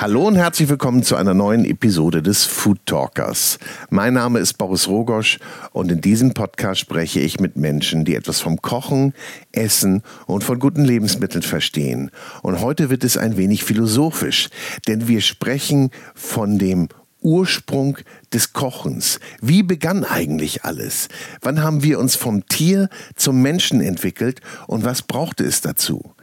Hallo und herzlich willkommen zu einer neuen Episode des Food Talkers. Mein Name ist Boris Rogosch und in diesem Podcast spreche ich mit Menschen, die etwas vom Kochen, Essen und von guten Lebensmitteln verstehen. Und heute wird es ein wenig philosophisch, denn wir sprechen von dem Ursprung des Kochens. Wie begann eigentlich alles? Wann haben wir uns vom Tier zum Menschen entwickelt und was brauchte es dazu?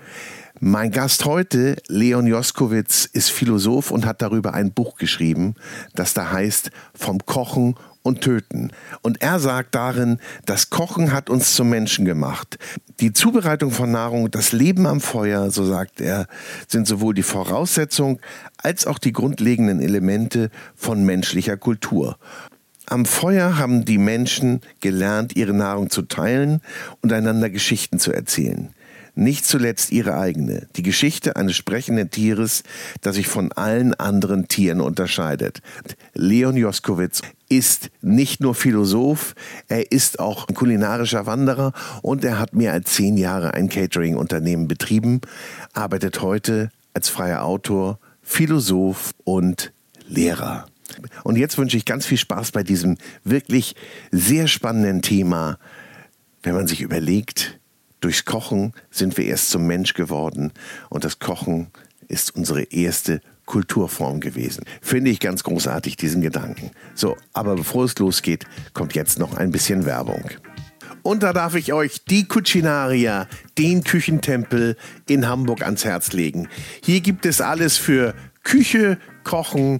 Mein Gast heute, Leon Joskowitz, ist Philosoph und hat darüber ein Buch geschrieben, das da heißt Vom Kochen und Töten. Und er sagt darin, das Kochen hat uns zum Menschen gemacht. Die Zubereitung von Nahrung, das Leben am Feuer, so sagt er, sind sowohl die Voraussetzung als auch die grundlegenden Elemente von menschlicher Kultur. Am Feuer haben die Menschen gelernt, ihre Nahrung zu teilen und einander Geschichten zu erzählen nicht zuletzt ihre eigene, die Geschichte eines sprechenden Tieres, das sich von allen anderen Tieren unterscheidet. Leon Joskowitz ist nicht nur Philosoph, er ist auch kulinarischer Wanderer und er hat mehr als zehn Jahre ein Catering-Unternehmen betrieben, arbeitet heute als freier Autor, Philosoph und Lehrer. Und jetzt wünsche ich ganz viel Spaß bei diesem wirklich sehr spannenden Thema, wenn man sich überlegt, Durchs Kochen sind wir erst zum Mensch geworden und das Kochen ist unsere erste Kulturform gewesen. Finde ich ganz großartig, diesen Gedanken. So, aber bevor es losgeht, kommt jetzt noch ein bisschen Werbung. Und da darf ich euch die Cucinaria, den Küchentempel in Hamburg ans Herz legen. Hier gibt es alles für Küche, Kochen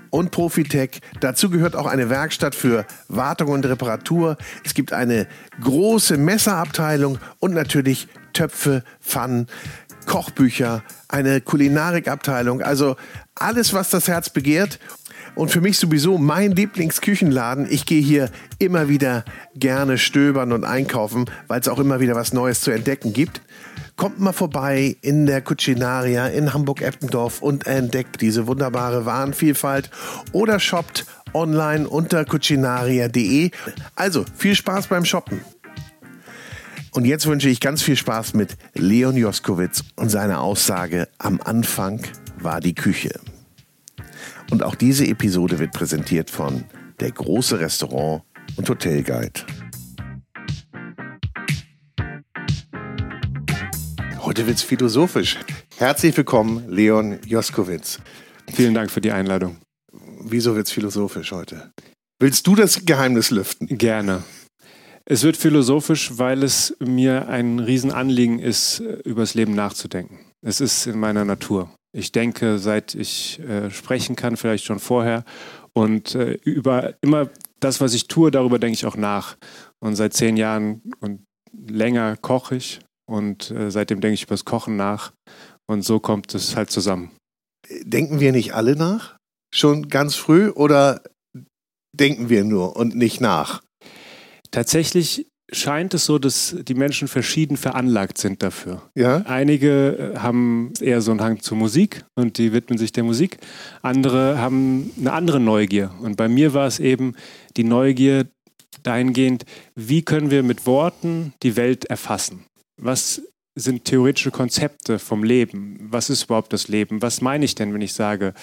und Profitech. Dazu gehört auch eine Werkstatt für Wartung und Reparatur. Es gibt eine große Messerabteilung und natürlich Töpfe, Pfannen, Kochbücher, eine Kulinarikabteilung, also alles, was das Herz begehrt. Und für mich sowieso mein Lieblingsküchenladen. Ich gehe hier immer wieder gerne stöbern und einkaufen, weil es auch immer wieder was Neues zu entdecken gibt. Kommt mal vorbei in der Cucinaria in Hamburg-Eppendorf und entdeckt diese wunderbare Warenvielfalt oder shoppt online unter cucinaria.de. Also viel Spaß beim Shoppen. Und jetzt wünsche ich ganz viel Spaß mit Leon Joskowitz und seiner Aussage, am Anfang war die Küche. Und auch diese Episode wird präsentiert von der große Restaurant und Hotelguide. Heute wird es philosophisch. Herzlich willkommen, Leon Joskowitz. Vielen Dank für die Einladung. Wieso wird es philosophisch heute? Willst du das Geheimnis lüften? Gerne. Es wird philosophisch, weil es mir ein Riesenanliegen ist, über das Leben nachzudenken. Es ist in meiner Natur. Ich denke, seit ich äh, sprechen kann, vielleicht schon vorher. Und äh, über immer das, was ich tue, darüber denke ich auch nach. Und seit zehn Jahren und länger koche ich. Und äh, seitdem denke ich über das Kochen nach. Und so kommt es halt zusammen. Denken wir nicht alle nach? Schon ganz früh oder denken wir nur und nicht nach? Tatsächlich scheint es so, dass die Menschen verschieden veranlagt sind dafür. Ja? Einige äh, haben eher so einen Hang zur Musik und die widmen sich der Musik. Andere haben eine andere Neugier. Und bei mir war es eben die Neugier dahingehend, wie können wir mit Worten die Welt erfassen? Was sind theoretische Konzepte vom Leben? Was ist überhaupt das Leben? Was meine ich denn, wenn ich sage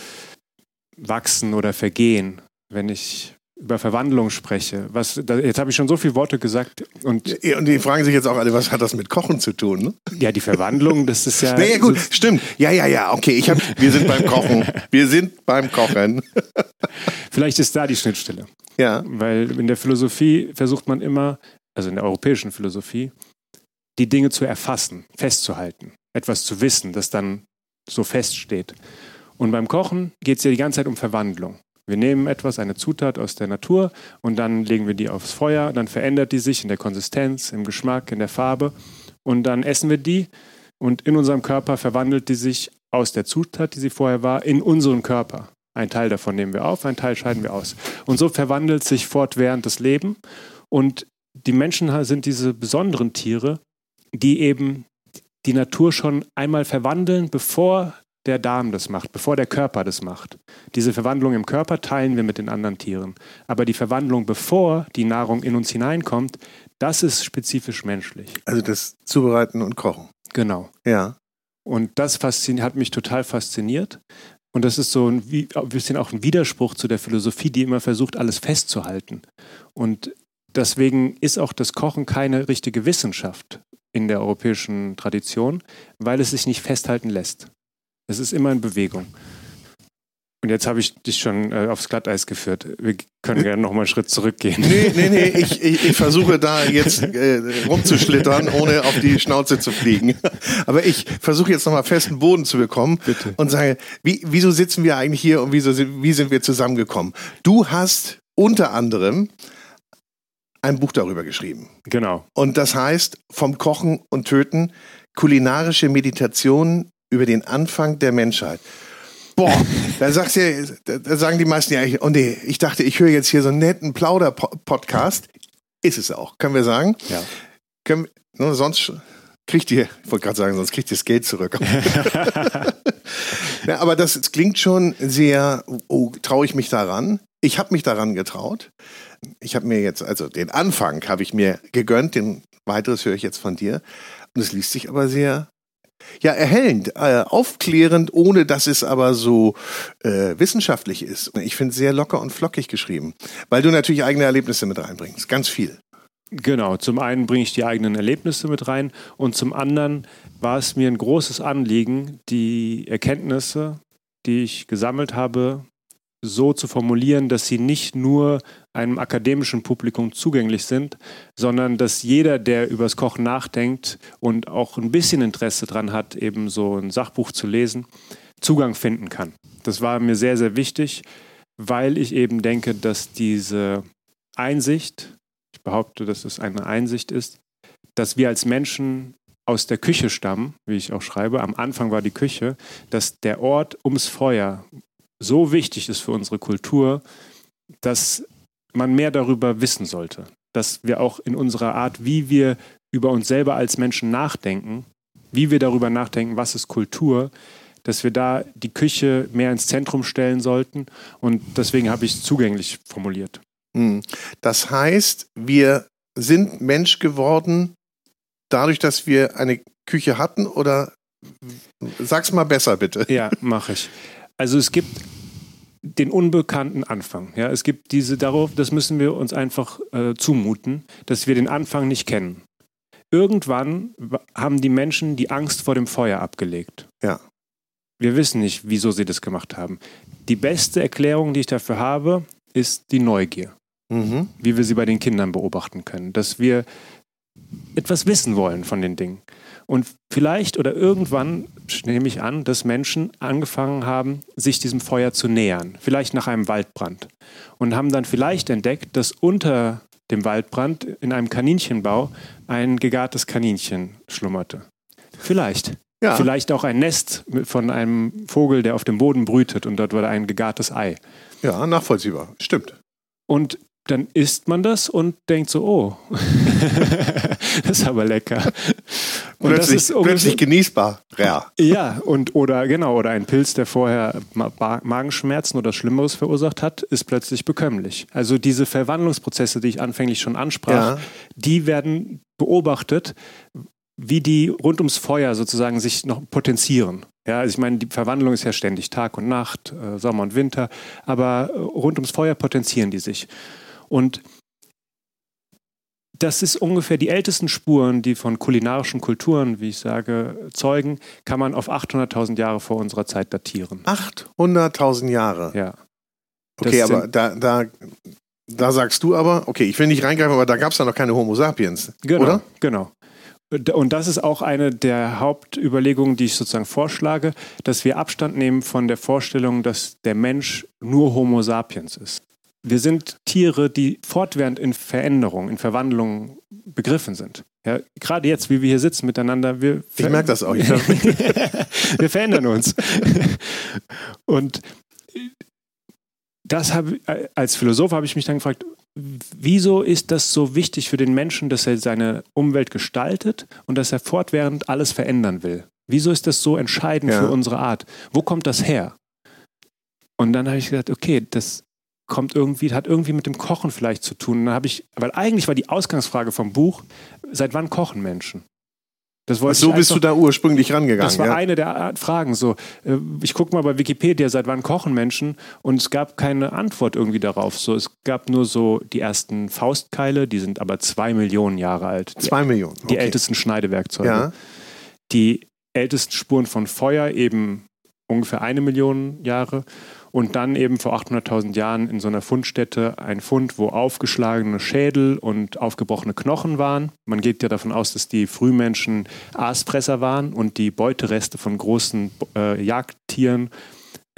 wachsen oder vergehen? Wenn ich über Verwandlung spreche. Was, da, jetzt habe ich schon so viele Worte gesagt. Und, und die fragen sich jetzt auch alle, was hat das mit Kochen zu tun? Ne? Ja, die Verwandlung, das ist ja. naja, gut, so stimmt. Ja, ja, ja, okay. Ich hab, wir sind beim Kochen. Wir sind beim Kochen. Vielleicht ist da die Schnittstelle. Ja. Weil in der Philosophie versucht man immer, also in der europäischen Philosophie, die Dinge zu erfassen, festzuhalten, etwas zu wissen, das dann so feststeht. Und beim Kochen geht es ja die ganze Zeit um Verwandlung. Wir nehmen etwas, eine Zutat aus der Natur und dann legen wir die aufs Feuer, dann verändert die sich in der Konsistenz, im Geschmack, in der Farbe und dann essen wir die und in unserem Körper verwandelt die sich aus der Zutat, die sie vorher war, in unseren Körper. Ein Teil davon nehmen wir auf, ein Teil scheiden wir aus. Und so verwandelt sich fortwährend das Leben. Und die Menschen sind diese besonderen Tiere, die eben die Natur schon einmal verwandeln, bevor der Darm das macht, bevor der Körper das macht. Diese Verwandlung im Körper teilen wir mit den anderen Tieren. Aber die Verwandlung, bevor die Nahrung in uns hineinkommt, das ist spezifisch menschlich. Also das Zubereiten und Kochen. Genau. Ja. Und das hat mich total fasziniert. Und das ist so ein, ein bisschen auch ein Widerspruch zu der Philosophie, die immer versucht, alles festzuhalten. Und deswegen ist auch das Kochen keine richtige Wissenschaft in der europäischen Tradition, weil es sich nicht festhalten lässt. Es ist immer in Bewegung. Und jetzt habe ich dich schon äh, aufs Glatteis geführt. Wir können gerne noch mal einen Schritt zurückgehen. Nee, nee, nee, ich, ich, ich versuche da jetzt äh, rumzuschlittern, ohne auf die Schnauze zu fliegen. Aber ich versuche jetzt noch mal festen Boden zu bekommen Bitte. und sage, wie, wieso sitzen wir eigentlich hier und wieso, wie sind wir zusammengekommen? Du hast unter anderem ein Buch darüber geschrieben. Genau. Und das heißt, vom Kochen und Töten, kulinarische Meditation über den Anfang der Menschheit. Boah, da sagst du, da sagen die meisten ja, oh nee, ich dachte, ich höre jetzt hier so einen netten Plauder-Podcast. Ist es auch, können wir sagen. Ja. Können, ne, sonst kriegt ihr, ich wollte gerade sagen, sonst kriegt ihr das Geld zurück. ja, aber das, das klingt schon sehr, oh, traue ich mich daran? Ich habe mich daran getraut. Ich habe mir jetzt, also den Anfang habe ich mir gegönnt, den weiteres höre ich jetzt von dir. Und es liest sich aber sehr ja, erhellend, äh, aufklärend, ohne dass es aber so äh, wissenschaftlich ist. Ich finde sehr locker und flockig geschrieben, weil du natürlich eigene Erlebnisse mit reinbringst, ganz viel. Genau, zum einen bringe ich die eigenen Erlebnisse mit rein und zum anderen war es mir ein großes Anliegen, die Erkenntnisse, die ich gesammelt habe, so zu formulieren, dass sie nicht nur einem akademischen Publikum zugänglich sind, sondern dass jeder, der übers Kochen nachdenkt und auch ein bisschen Interesse daran hat, eben so ein Sachbuch zu lesen, Zugang finden kann. Das war mir sehr, sehr wichtig, weil ich eben denke, dass diese Einsicht, ich behaupte, dass es eine Einsicht ist, dass wir als Menschen aus der Küche stammen, wie ich auch schreibe, am Anfang war die Küche, dass der Ort ums Feuer, so wichtig ist für unsere Kultur, dass man mehr darüber wissen sollte. Dass wir auch in unserer Art, wie wir über uns selber als Menschen nachdenken, wie wir darüber nachdenken, was ist Kultur, dass wir da die Küche mehr ins Zentrum stellen sollten. Und deswegen habe ich es zugänglich formuliert. Hm. Das heißt, wir sind Mensch geworden dadurch, dass wir eine Küche hatten oder sag's mal besser bitte. Ja, mache ich. Also es gibt den unbekannten Anfang. Ja, es gibt diese darauf, das müssen wir uns einfach äh, zumuten, dass wir den Anfang nicht kennen. Irgendwann haben die Menschen die Angst vor dem Feuer abgelegt. Ja. Wir wissen nicht, wieso sie das gemacht haben. Die beste Erklärung, die ich dafür habe, ist die Neugier. Mhm. Wie wir sie bei den Kindern beobachten können. Dass wir etwas wissen wollen von den Dingen. Und vielleicht oder irgendwann nehme ich an, dass Menschen angefangen haben, sich diesem Feuer zu nähern. Vielleicht nach einem Waldbrand. Und haben dann vielleicht entdeckt, dass unter dem Waldbrand in einem Kaninchenbau ein gegartes Kaninchen schlummerte. Vielleicht. Ja. Vielleicht auch ein Nest von einem Vogel, der auf dem Boden brütet und dort war ein gegartes Ei. Ja, nachvollziehbar. Stimmt. Und dann isst man das und denkt so, oh, das ist aber lecker. Und plötzlich, das ist plötzlich genießbar. Ja. ja, und oder genau, oder ein Pilz, der vorher Magenschmerzen oder Schlimmeres verursacht hat, ist plötzlich bekömmlich. Also diese Verwandlungsprozesse, die ich anfänglich schon ansprach, ja. die werden beobachtet, wie die rund ums Feuer sozusagen sich noch potenzieren. Ja, also ich meine, die Verwandlung ist ja ständig Tag und Nacht, äh, Sommer und Winter, aber äh, rund ums Feuer potenzieren die sich. Und das ist ungefähr die ältesten Spuren, die von kulinarischen Kulturen, wie ich sage, zeugen, kann man auf 800.000 Jahre vor unserer Zeit datieren. 800.000 Jahre? Ja. Okay, aber da, da, da sagst du aber, okay, ich will nicht reingreifen, aber da gab es ja noch keine Homo sapiens, genau, oder? Genau. Und das ist auch eine der Hauptüberlegungen, die ich sozusagen vorschlage, dass wir Abstand nehmen von der Vorstellung, dass der Mensch nur Homo sapiens ist. Wir sind Tiere, die fortwährend in Veränderung, in Verwandlung begriffen sind. Ja, gerade jetzt, wie wir hier sitzen miteinander, wir, ich merke das auch. wir verändern uns. Und das habe als Philosoph habe ich mich dann gefragt, wieso ist das so wichtig für den Menschen, dass er seine Umwelt gestaltet und dass er fortwährend alles verändern will? Wieso ist das so entscheidend ja. für unsere Art? Wo kommt das her? Und dann habe ich gesagt, okay, das kommt irgendwie, hat irgendwie mit dem Kochen vielleicht zu tun. dann habe ich, weil eigentlich war die Ausgangsfrage vom Buch, seit wann kochen Menschen? Das wollte so bist du da ursprünglich rangegangen. Das war ja? eine der Fragen. So, äh, ich gucke mal bei Wikipedia, seit wann kochen Menschen? Und es gab keine Antwort irgendwie darauf. So, es gab nur so die ersten Faustkeile, die sind aber zwei Millionen Jahre alt. Zwei Millionen. Okay. Die ältesten Schneidewerkzeuge. Ja. Die ältesten Spuren von Feuer eben ungefähr eine Million Jahre und dann eben vor 800.000 Jahren in so einer Fundstätte ein Fund, wo aufgeschlagene Schädel und aufgebrochene Knochen waren. Man geht ja davon aus, dass die Frühmenschen Aasfresser waren und die Beutereste von großen äh, Jagdtieren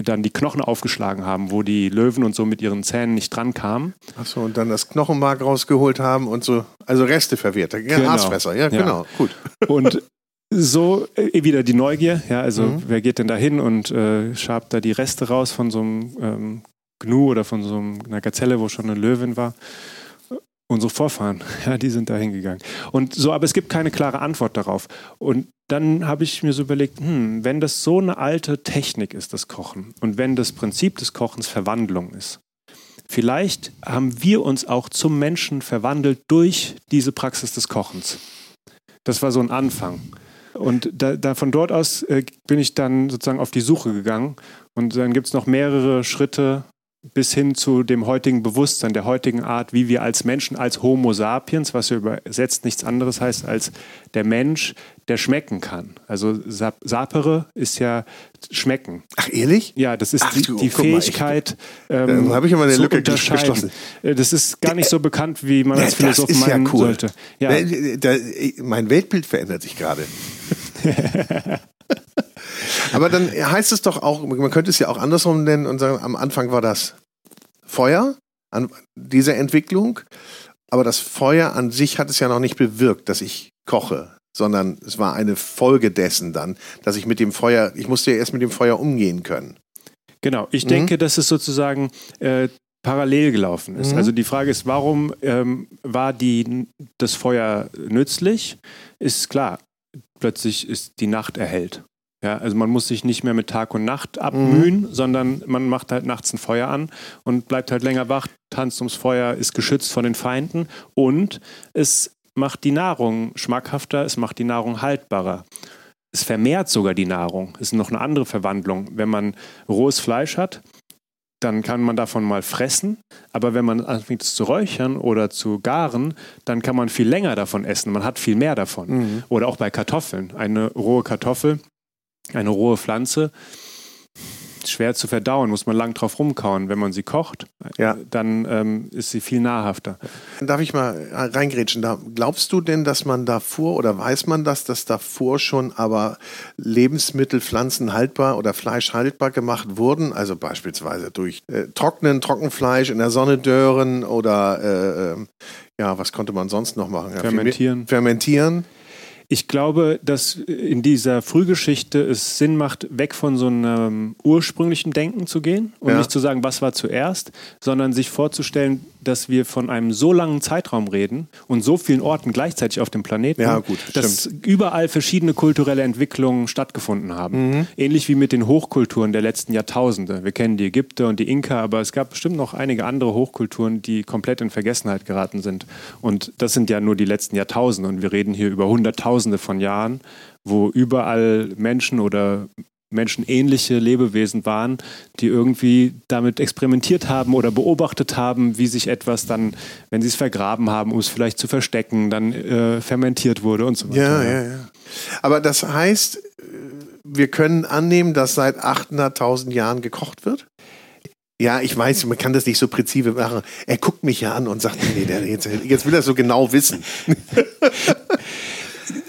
dann die Knochen aufgeschlagen haben, wo die Löwen und so mit ihren Zähnen nicht dran kamen. Achso, und dann das Knochenmark rausgeholt haben und so, also Reste verwehrt. Ja, genau. Aasfresser, ja, genau, ja. gut. Und so äh, wieder die Neugier, ja, also mhm. wer geht denn da hin und äh, schabt da die Reste raus von so einem ähm, Gnu oder von so einer Gazelle, wo schon eine Löwin war. Unsere Vorfahren, ja, die sind da hingegangen. Und so, aber es gibt keine klare Antwort darauf. Und dann habe ich mir so überlegt, hm, wenn das so eine alte Technik ist, das Kochen, und wenn das Prinzip des Kochens Verwandlung ist, vielleicht haben wir uns auch zum Menschen verwandelt durch diese Praxis des Kochens. Das war so ein Anfang. Und da, da von dort aus äh, bin ich dann sozusagen auf die Suche gegangen. Und dann gibt es noch mehrere Schritte bis hin zu dem heutigen Bewusstsein, der heutigen Art, wie wir als Menschen, als Homo sapiens, was ja übersetzt nichts anderes heißt als der Mensch, der schmecken kann. Also sap sapere ist ja schmecken. Ach ehrlich? Ja, das ist Ach, die, die Fähigkeit, mal, ich, ähm, habe ich immer eine Lücke geschlossen. Äh, das ist gar nicht so bekannt, wie man als Philosoph meinen ja cool. sollte. Ja. Da, mein Weltbild verändert sich gerade. Aber dann heißt es doch auch, man könnte es ja auch andersrum nennen und sagen, am Anfang war das Feuer an dieser Entwicklung, aber das Feuer an sich hat es ja noch nicht bewirkt, dass ich koche, sondern es war eine Folge dessen dann, dass ich mit dem Feuer, ich musste ja erst mit dem Feuer umgehen können. Genau, ich mhm. denke, dass es sozusagen äh, parallel gelaufen ist. Mhm. Also die Frage ist, warum ähm, war die, das Feuer nützlich? Ist klar, plötzlich ist die Nacht erhellt. Ja, also man muss sich nicht mehr mit Tag und Nacht abmühen, mhm. sondern man macht halt nachts ein Feuer an und bleibt halt länger wach, tanzt ums Feuer, ist geschützt von den Feinden und es macht die Nahrung schmackhafter, es macht die Nahrung haltbarer. Es vermehrt sogar die Nahrung. Es ist noch eine andere Verwandlung. Wenn man rohes Fleisch hat, dann kann man davon mal fressen. Aber wenn man anfängt zu räuchern oder zu garen, dann kann man viel länger davon essen. Man hat viel mehr davon. Mhm. Oder auch bei Kartoffeln. Eine rohe Kartoffel, eine rohe Pflanze schwer zu verdauen, muss man lang drauf rumkauen. Wenn man sie kocht, ja. dann ähm, ist sie viel nahrhafter. Darf ich mal reingrätschen? Da, glaubst du denn, dass man davor oder weiß man das, dass davor schon aber Lebensmittel, Pflanzen haltbar oder Fleisch haltbar gemacht wurden? Also beispielsweise durch äh, Trocknen, Trockenfleisch in der Sonne dören oder äh, äh, ja, was konnte man sonst noch machen? Fermentieren. Fermentieren. Ich glaube, dass in dieser Frühgeschichte es Sinn macht, weg von so einem ursprünglichen Denken zu gehen und ja. nicht zu sagen, was war zuerst, sondern sich vorzustellen, dass wir von einem so langen Zeitraum reden und so vielen Orten gleichzeitig auf dem Planeten, ja, gut, dass stimmt. überall verschiedene kulturelle Entwicklungen stattgefunden haben. Mhm. Ähnlich wie mit den Hochkulturen der letzten Jahrtausende. Wir kennen die Ägypter und die Inka, aber es gab bestimmt noch einige andere Hochkulturen, die komplett in Vergessenheit geraten sind. Und das sind ja nur die letzten Jahrtausende und wir reden hier über Hunderttausende von Jahren, wo überall Menschen oder menschenähnliche Lebewesen waren, die irgendwie damit experimentiert haben oder beobachtet haben, wie sich etwas dann, wenn sie es vergraben haben, um es vielleicht zu verstecken, dann äh, fermentiert wurde und so weiter. Ja, ja, ja. Aber das heißt, äh, wir können annehmen, dass seit 800.000 Jahren gekocht wird? Ja, ich weiß, man kann das nicht so präzise machen. Er guckt mich ja an und sagt, nee, der, jetzt, jetzt will er so genau wissen.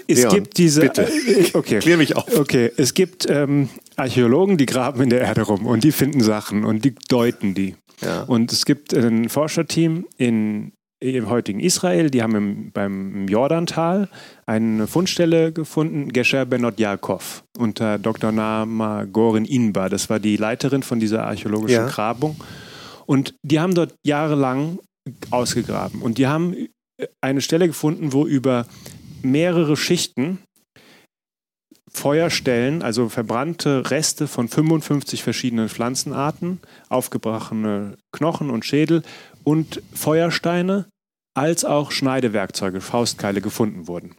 es Leon, gibt diese. Bitte. Äh, okay. Klär mich auf. Okay, es gibt ähm, Archäologen, die graben in der Erde rum und die finden Sachen und die deuten die. Ja. Und es gibt ein Forscherteam in im heutigen Israel, die haben im, beim Jordantal eine Fundstelle gefunden, Gesher Benot Yaakov, unter Dr. Nama Gorin Inba. Das war die Leiterin von dieser archäologischen ja. Grabung. Und die haben dort jahrelang ausgegraben. Und die haben eine Stelle gefunden, wo über mehrere Schichten Feuerstellen, also verbrannte Reste von 55 verschiedenen Pflanzenarten, aufgebrochene Knochen und Schädel und Feuersteine, als auch Schneidewerkzeuge, Faustkeile gefunden wurden.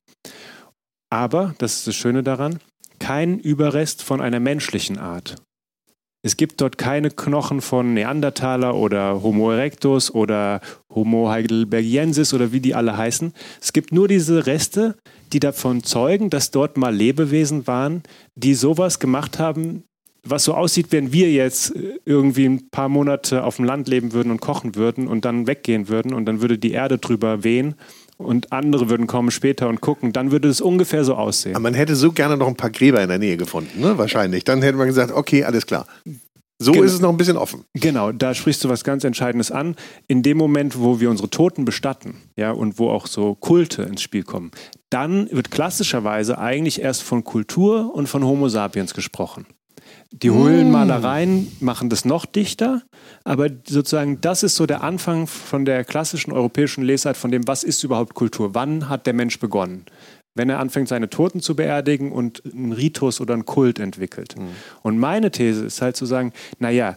Aber, das ist das Schöne daran, kein Überrest von einer menschlichen Art. Es gibt dort keine Knochen von Neandertaler oder Homo erectus oder Homo heidelbergiensis oder wie die alle heißen. Es gibt nur diese Reste, die davon zeugen, dass dort mal Lebewesen waren, die sowas gemacht haben, was so aussieht, wenn wir jetzt irgendwie ein paar Monate auf dem Land leben würden und kochen würden und dann weggehen würden und dann würde die Erde drüber wehen und andere würden kommen später und gucken, dann würde es ungefähr so aussehen. Aber man hätte so gerne noch ein paar Gräber in der Nähe gefunden, ne? wahrscheinlich. Dann hätte man gesagt, okay, alles klar. So Gen ist es noch ein bisschen offen. Genau, da sprichst du was ganz Entscheidendes an. In dem Moment, wo wir unsere Toten bestatten, ja, und wo auch so Kulte ins Spiel kommen, dann wird klassischerweise eigentlich erst von Kultur und von Homo sapiens gesprochen. Die Höhlenmalereien machen das noch dichter, aber sozusagen das ist so der Anfang von der klassischen europäischen Lesart von dem, was ist überhaupt Kultur? Wann hat der Mensch begonnen? Wenn er anfängt, seine Toten zu beerdigen und einen Ritus oder einen Kult entwickelt. Mhm. Und meine These ist halt zu sagen, naja,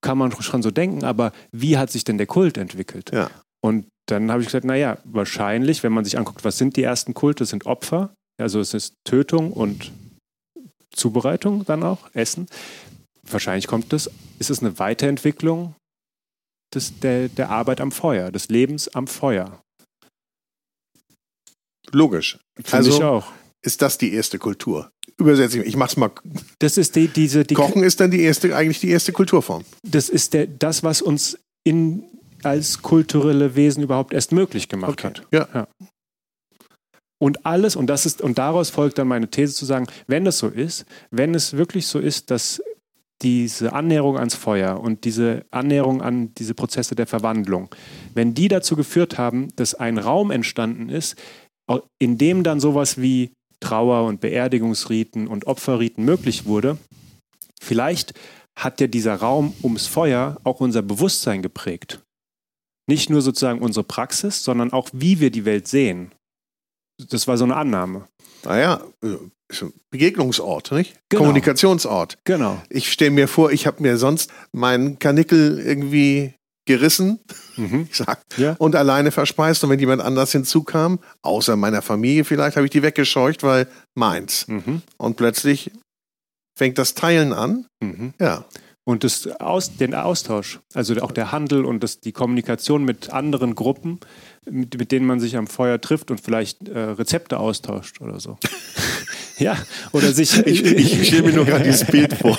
kann man schon so denken, aber wie hat sich denn der Kult entwickelt? Ja. Und dann habe ich gesagt, naja, wahrscheinlich, wenn man sich anguckt, was sind die ersten Kulte, sind Opfer, also es ist Tötung und Zubereitung dann auch, Essen. Wahrscheinlich kommt das, ist es eine Weiterentwicklung des, der, der Arbeit am Feuer, des Lebens am Feuer. Logisch. Finde also, ich auch. Ist das die erste Kultur? Übersetze ich, ich mach's mal. Das ist die, diese, die Kochen ist dann die erste, eigentlich die erste Kulturform. Das ist der, das, was uns in, als kulturelle Wesen überhaupt erst möglich gemacht okay. hat. Ja. ja. Und alles, und das ist, und daraus folgt dann meine These zu sagen, wenn das so ist, wenn es wirklich so ist, dass diese Annäherung ans Feuer und diese Annäherung an diese Prozesse der Verwandlung, wenn die dazu geführt haben, dass ein Raum entstanden ist, in dem dann sowas wie Trauer- und Beerdigungsriten und Opferriten möglich wurde, vielleicht hat ja dieser Raum ums Feuer auch unser Bewusstsein geprägt. Nicht nur sozusagen unsere Praxis, sondern auch wie wir die Welt sehen das war so eine Annahme. Naja, äh, Begegnungsort, nicht? Genau. Kommunikationsort. Genau. Ich stelle mir vor, ich habe mir sonst meinen Kanickel irgendwie gerissen mhm. ja. und alleine verspeist. Und wenn jemand anders hinzukam, außer meiner Familie vielleicht, habe ich die weggescheucht, weil meins. Mhm. Und plötzlich fängt das Teilen an. Mhm. Ja. Und das Aus, den Austausch, also auch der Handel und das, die Kommunikation mit anderen Gruppen, mit, mit denen man sich am Feuer trifft und vielleicht äh, Rezepte austauscht oder so. ja, oder sich. ich, ich stelle mir nur gerade dieses Bild vor.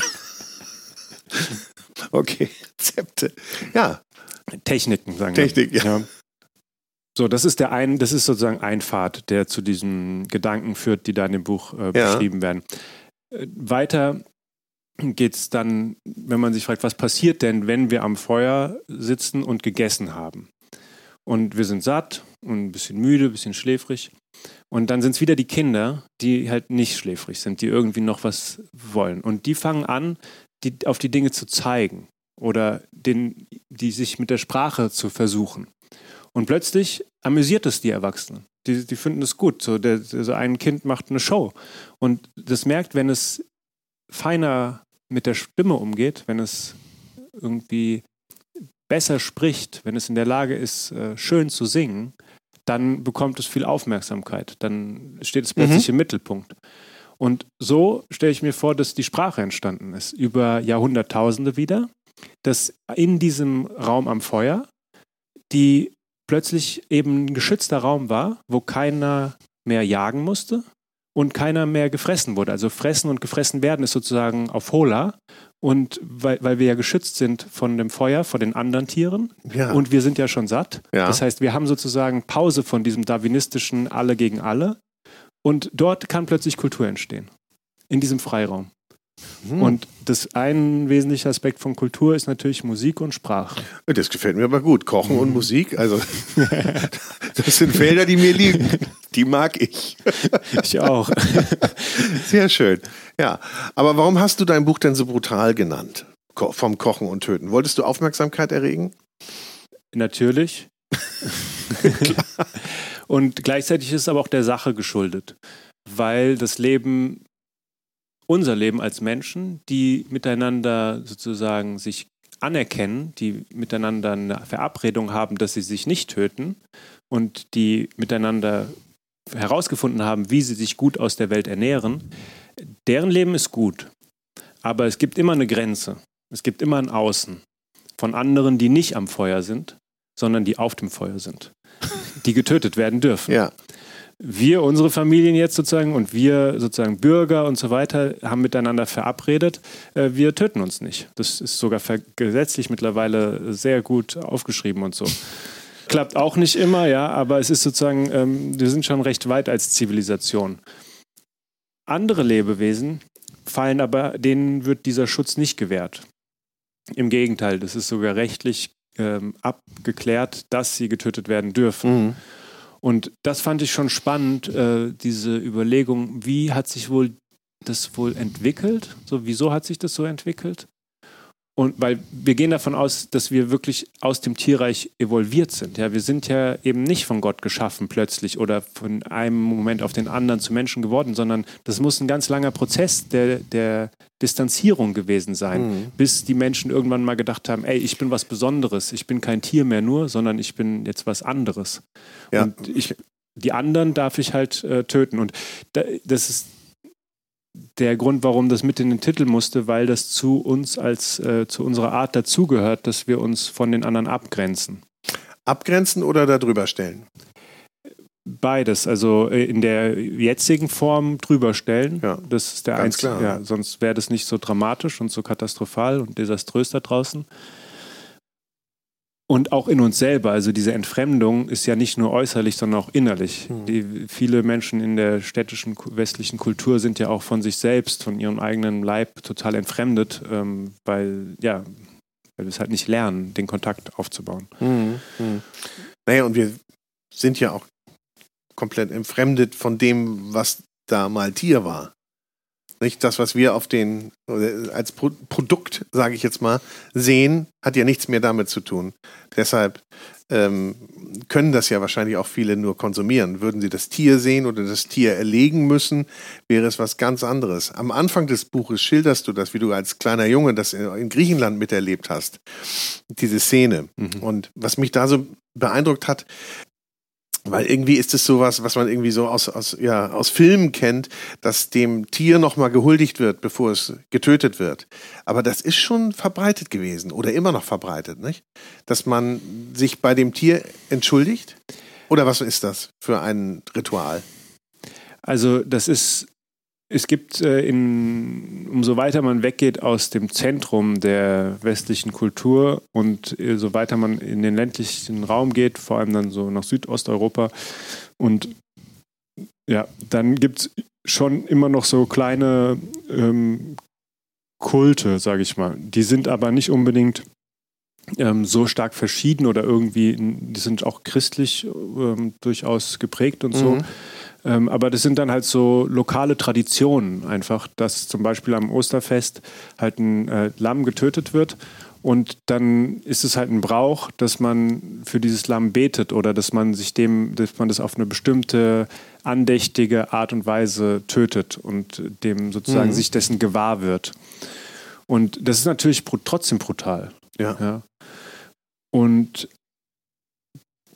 okay, Rezepte. Ja. Techniken, sagen wir. Technik, ja. ja. So, das ist der ein, das ist sozusagen ein Pfad, der zu diesen Gedanken führt, die da in dem Buch äh, beschrieben ja. werden. Äh, weiter geht es dann, wenn man sich fragt, was passiert denn, wenn wir am Feuer sitzen und gegessen haben? Und wir sind satt und ein bisschen müde, ein bisschen schläfrig. Und dann sind es wieder die Kinder, die halt nicht schläfrig sind, die irgendwie noch was wollen. Und die fangen an, die, auf die Dinge zu zeigen oder den, die sich mit der Sprache zu versuchen. Und plötzlich amüsiert es die Erwachsenen. Die, die finden es gut. So, der, so ein Kind macht eine Show. Und das merkt, wenn es feiner mit der Stimme umgeht, wenn es irgendwie besser spricht, wenn es in der Lage ist, äh, schön zu singen, dann bekommt es viel Aufmerksamkeit. Dann steht es plötzlich mhm. im Mittelpunkt. Und so stelle ich mir vor, dass die Sprache entstanden ist, über Jahrhunderttausende wieder, dass in diesem Raum am Feuer, die plötzlich eben ein geschützter Raum war, wo keiner mehr jagen musste, und keiner mehr gefressen wurde. Also fressen und gefressen werden ist sozusagen auf Hola. Und weil, weil wir ja geschützt sind von dem Feuer, von den anderen Tieren. Ja. Und wir sind ja schon satt. Ja. Das heißt, wir haben sozusagen Pause von diesem darwinistischen Alle gegen alle. Und dort kann plötzlich Kultur entstehen. In diesem Freiraum. Mhm. Und das ein wesentlicher Aspekt von Kultur ist natürlich Musik und Sprache. Das gefällt mir aber gut. Kochen mhm. und Musik, also das sind Felder, die mir liegen. Die mag ich. Ich auch. Sehr schön. Ja, aber warum hast du dein Buch denn so brutal genannt? Vom Kochen und Töten. Wolltest du Aufmerksamkeit erregen? Natürlich. und gleichzeitig ist es aber auch der Sache geschuldet, weil das Leben unser Leben als Menschen, die miteinander sozusagen sich anerkennen, die miteinander eine Verabredung haben, dass sie sich nicht töten und die miteinander herausgefunden haben, wie sie sich gut aus der Welt ernähren, deren Leben ist gut. Aber es gibt immer eine Grenze. Es gibt immer ein Außen von anderen, die nicht am Feuer sind, sondern die auf dem Feuer sind, die getötet werden dürfen. Ja wir, unsere Familien jetzt sozusagen und wir sozusagen Bürger und so weiter haben miteinander verabredet, äh, wir töten uns nicht. Das ist sogar gesetzlich mittlerweile sehr gut aufgeschrieben und so. Klappt auch nicht immer, ja, aber es ist sozusagen, ähm, wir sind schon recht weit als Zivilisation. Andere Lebewesen fallen aber, denen wird dieser Schutz nicht gewährt. Im Gegenteil, das ist sogar rechtlich ähm, abgeklärt, dass sie getötet werden dürfen. Mhm. Und das fand ich schon spannend, äh, diese Überlegung, wie hat sich wohl das wohl entwickelt? So, wieso hat sich das so entwickelt? Und weil wir gehen davon aus, dass wir wirklich aus dem Tierreich evolviert sind. Ja, wir sind ja eben nicht von Gott geschaffen plötzlich oder von einem Moment auf den anderen zu Menschen geworden, sondern das muss ein ganz langer Prozess der, der Distanzierung gewesen sein, mhm. bis die Menschen irgendwann mal gedacht haben, ey, ich bin was Besonderes, ich bin kein Tier mehr nur, sondern ich bin jetzt was anderes. Ja. Und ich, die anderen darf ich halt äh, töten. Und da, das ist der Grund, warum das mit in den Titel musste, weil das zu uns als äh, zu unserer Art dazugehört, dass wir uns von den anderen abgrenzen. Abgrenzen oder darüber stellen? Beides, also äh, in der jetzigen Form drüber stellen. Ja, das ist der einzige. Ja, sonst wäre das nicht so dramatisch und so katastrophal und desaströs da draußen. Und auch in uns selber, also diese Entfremdung ist ja nicht nur äußerlich, sondern auch innerlich. Mhm. Die, viele Menschen in der städtischen westlichen Kultur sind ja auch von sich selbst, von ihrem eigenen Leib total entfremdet, ähm, weil, ja, weil wir es halt nicht lernen, den Kontakt aufzubauen. Mhm. Mhm. Naja, und wir sind ja auch komplett entfremdet von dem, was da mal Tier war. Nicht das, was wir auf den als Pro Produkt, sage ich jetzt mal, sehen, hat ja nichts mehr damit zu tun. Deshalb ähm, können das ja wahrscheinlich auch viele nur konsumieren. Würden sie das Tier sehen oder das Tier erlegen müssen, wäre es was ganz anderes. Am Anfang des Buches schilderst du das, wie du als kleiner Junge das in Griechenland miterlebt hast, diese Szene. Mhm. Und was mich da so beeindruckt hat, weil irgendwie ist es sowas, was man irgendwie so aus, aus, ja, aus Filmen kennt, dass dem Tier nochmal gehuldigt wird, bevor es getötet wird. Aber das ist schon verbreitet gewesen oder immer noch verbreitet, nicht? Dass man sich bei dem Tier entschuldigt? Oder was ist das für ein Ritual? Also, das ist es gibt, äh, in, umso weiter man weggeht aus dem Zentrum der westlichen Kultur und äh, so weiter man in den ländlichen Raum geht, vor allem dann so nach Südosteuropa und ja, dann gibt es schon immer noch so kleine ähm, Kulte, sage ich mal. Die sind aber nicht unbedingt ähm, so stark verschieden oder irgendwie, die sind auch christlich ähm, durchaus geprägt und so. Mhm. Ähm, aber das sind dann halt so lokale Traditionen einfach, dass zum Beispiel am Osterfest halt ein äh, Lamm getötet wird und dann ist es halt ein Brauch, dass man für dieses Lamm betet oder dass man sich dem, dass man das auf eine bestimmte andächtige Art und Weise tötet und dem sozusagen mhm. sich dessen gewahr wird. Und das ist natürlich trotzdem brutal. Ja. ja. Und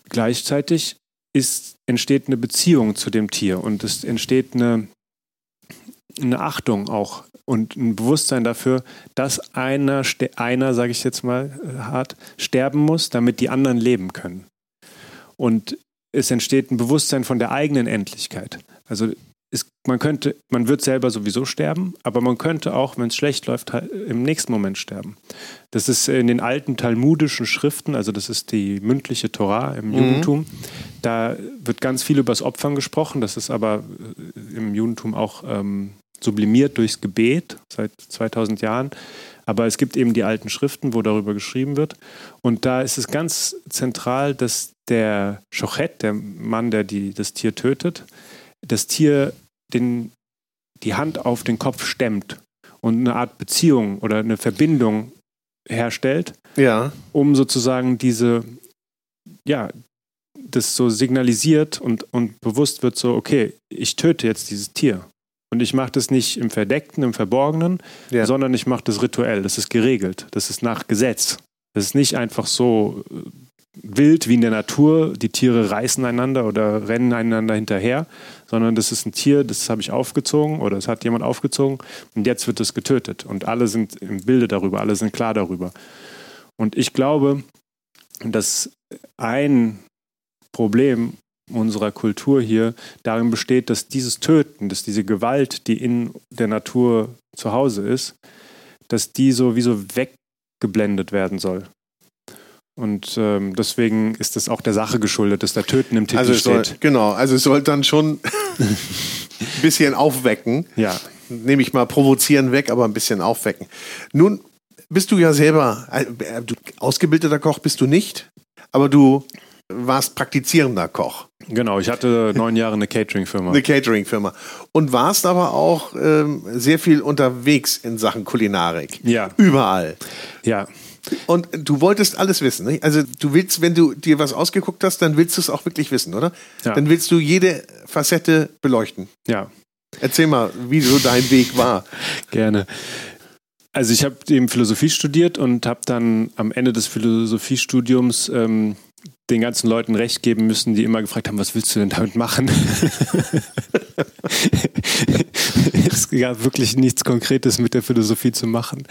gleichzeitig ist, entsteht eine Beziehung zu dem Tier und es entsteht eine, eine Achtung auch und ein Bewusstsein dafür, dass einer, einer sage ich jetzt mal äh, hart, sterben muss, damit die anderen leben können. Und es entsteht ein Bewusstsein von der eigenen Endlichkeit. Also es, man könnte, man wird selber sowieso sterben, aber man könnte auch, wenn es schlecht läuft, halt im nächsten Moment sterben. Das ist in den alten talmudischen Schriften, also das ist die mündliche Torah im mhm. Judentum. Da wird ganz viel über das Opfern gesprochen. Das ist aber äh, im Judentum auch ähm, sublimiert durchs Gebet seit 2000 Jahren. Aber es gibt eben die alten Schriften, wo darüber geschrieben wird. Und da ist es ganz zentral, dass der Schochet, der Mann, der die, das Tier tötet, das Tier den, die Hand auf den Kopf stemmt und eine Art Beziehung oder eine Verbindung herstellt, ja. um sozusagen diese, ja, das so signalisiert und, und bewusst wird so, okay, ich töte jetzt dieses Tier. Und ich mache das nicht im Verdeckten, im Verborgenen, ja. sondern ich mache das rituell. Das ist geregelt. Das ist nach Gesetz. Das ist nicht einfach so äh, wild wie in der Natur. Die Tiere reißen einander oder rennen einander hinterher, sondern das ist ein Tier, das habe ich aufgezogen oder es hat jemand aufgezogen und jetzt wird es getötet. Und alle sind im Bilde darüber, alle sind klar darüber. Und ich glaube, dass ein Problem unserer Kultur hier darin besteht, dass dieses Töten, dass diese Gewalt, die in der Natur zu Hause ist, dass die so wie so weggeblendet werden soll. Und ähm, deswegen ist das auch der Sache geschuldet, dass der Töten im Titel also soll, steht. Genau, also es soll dann schon ein bisschen aufwecken. Ja. Nehme ich mal provozieren weg, aber ein bisschen aufwecken. Nun bist du ja selber, äh, du, ausgebildeter Koch bist du nicht, aber du warst praktizierender Koch. Genau, ich hatte neun Jahre eine Catering-Firma. Eine Catering-Firma. Und warst aber auch ähm, sehr viel unterwegs in Sachen Kulinarik. Ja. Überall. Ja. Und du wolltest alles wissen. Nicht? Also du willst, wenn du dir was ausgeguckt hast, dann willst du es auch wirklich wissen, oder? Ja. Dann willst du jede Facette beleuchten. Ja. Erzähl mal, wie so dein Weg war. Gerne. Also ich habe eben Philosophie studiert und habe dann am Ende des Philosophiestudiums ähm, den ganzen Leuten recht geben müssen, die immer gefragt haben, was willst du denn damit machen? es gab wirklich nichts Konkretes mit der Philosophie zu machen.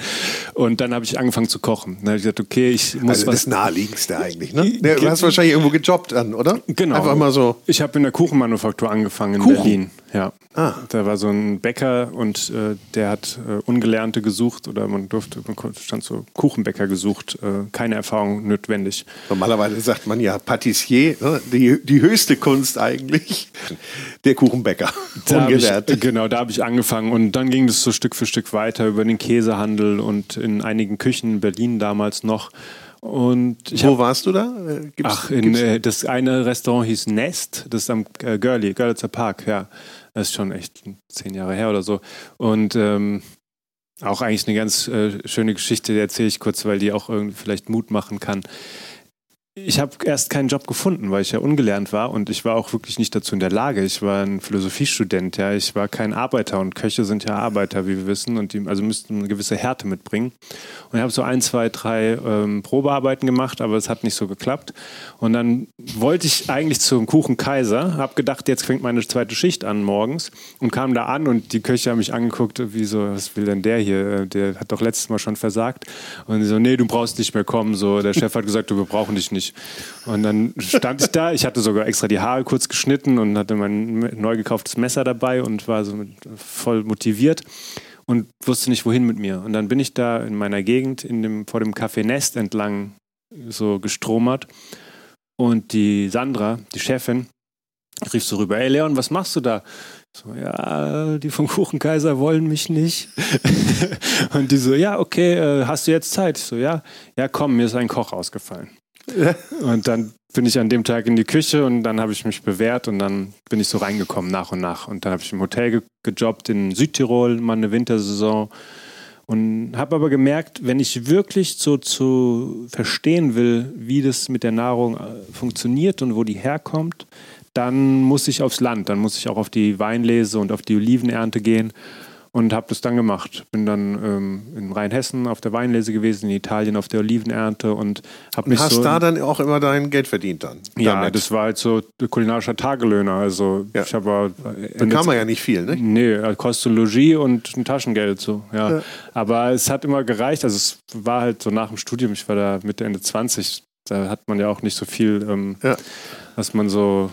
Und dann habe ich angefangen zu kochen. Dann habe ich gesagt, okay, ich muss also was. Das naheliegendste eigentlich, ne? Du hast wahrscheinlich irgendwo gejobbt dann, oder? Genau. Einfach mal so. Ich habe in der Kuchenmanufaktur angefangen in Kuchen? Berlin. Ja. Ah. Da war so ein Bäcker und äh, der hat äh, Ungelernte gesucht oder man durfte, man stand so Kuchenbäcker gesucht, äh, keine Erfahrung notwendig. Normalerweise sagt man ja Patissier, ne? die, die höchste Kunst eigentlich, der Kuchenbäcker. Da ich, genau, da habe ich angefangen und dann ging es so Stück für Stück weiter über den Käsehandel und in einigen Küchen in Berlin damals noch. Und Wo hab, warst du da? Gibt's, Ach, in, äh, das eine Restaurant hieß Nest, das ist am äh, Görli, Görlitzer Park, ja. Das ist schon echt zehn Jahre her oder so. Und ähm, auch eigentlich eine ganz äh, schöne Geschichte, die erzähle ich kurz, weil die auch irgendwie vielleicht Mut machen kann. Ich habe erst keinen Job gefunden, weil ich ja ungelernt war und ich war auch wirklich nicht dazu in der Lage. Ich war ein Philosophiestudent, ja. Ich war kein Arbeiter und Köche sind ja Arbeiter, wie wir wissen, und die also müssten eine gewisse Härte mitbringen. Und ich habe so ein, zwei, drei ähm, Probearbeiten gemacht, aber es hat nicht so geklappt. Und dann wollte ich eigentlich zum Kuchen Kaiser, habe gedacht, jetzt fängt meine zweite Schicht an morgens und kam da an und die Köche haben mich angeguckt, wie so, was will denn der hier? Der hat doch letztes Mal schon versagt. Und die so, nee, du brauchst nicht mehr kommen. So, der Chef hat gesagt, du, wir brauchen dich nicht. Und dann stand ich da, ich hatte sogar extra die Haare kurz geschnitten und hatte mein neu gekauftes Messer dabei und war so voll motiviert und wusste nicht, wohin mit mir. Und dann bin ich da in meiner Gegend in dem, vor dem Café Nest entlang so gestromert und die Sandra, die Chefin, rief so rüber, ey Leon, was machst du da? So, ja, die vom Kuchenkaiser wollen mich nicht. und die so, ja, okay, äh, hast du jetzt Zeit? Ich so, ja, ja, komm, mir ist ein Koch ausgefallen. Und dann bin ich an dem Tag in die Küche und dann habe ich mich bewährt und dann bin ich so reingekommen nach und nach. Und dann habe ich im Hotel ge gejobbt in Südtirol, mal eine Wintersaison. Und habe aber gemerkt, wenn ich wirklich so zu verstehen will, wie das mit der Nahrung äh, funktioniert und wo die herkommt, dann muss ich aufs Land, dann muss ich auch auf die Weinlese und auf die Olivenernte gehen und habe das dann gemacht. Bin dann ähm, in Rheinhessen auf der Weinlese gewesen, in Italien auf der Olivenernte und habe mich Hast so da dann auch immer dein Geld verdient dann? ja, damit? das war halt so kulinarischer Tagelöhner. Also Ja. ich habe bekam man ja nicht viel, ne? Nee, kostet Logis und ein Taschengeld so, ja. Ja. Aber es hat immer gereicht. Also es war halt so nach dem Studium, ich war da Mitte, Ende 20, da hat man ja auch nicht so viel, ähm, Ja. was man so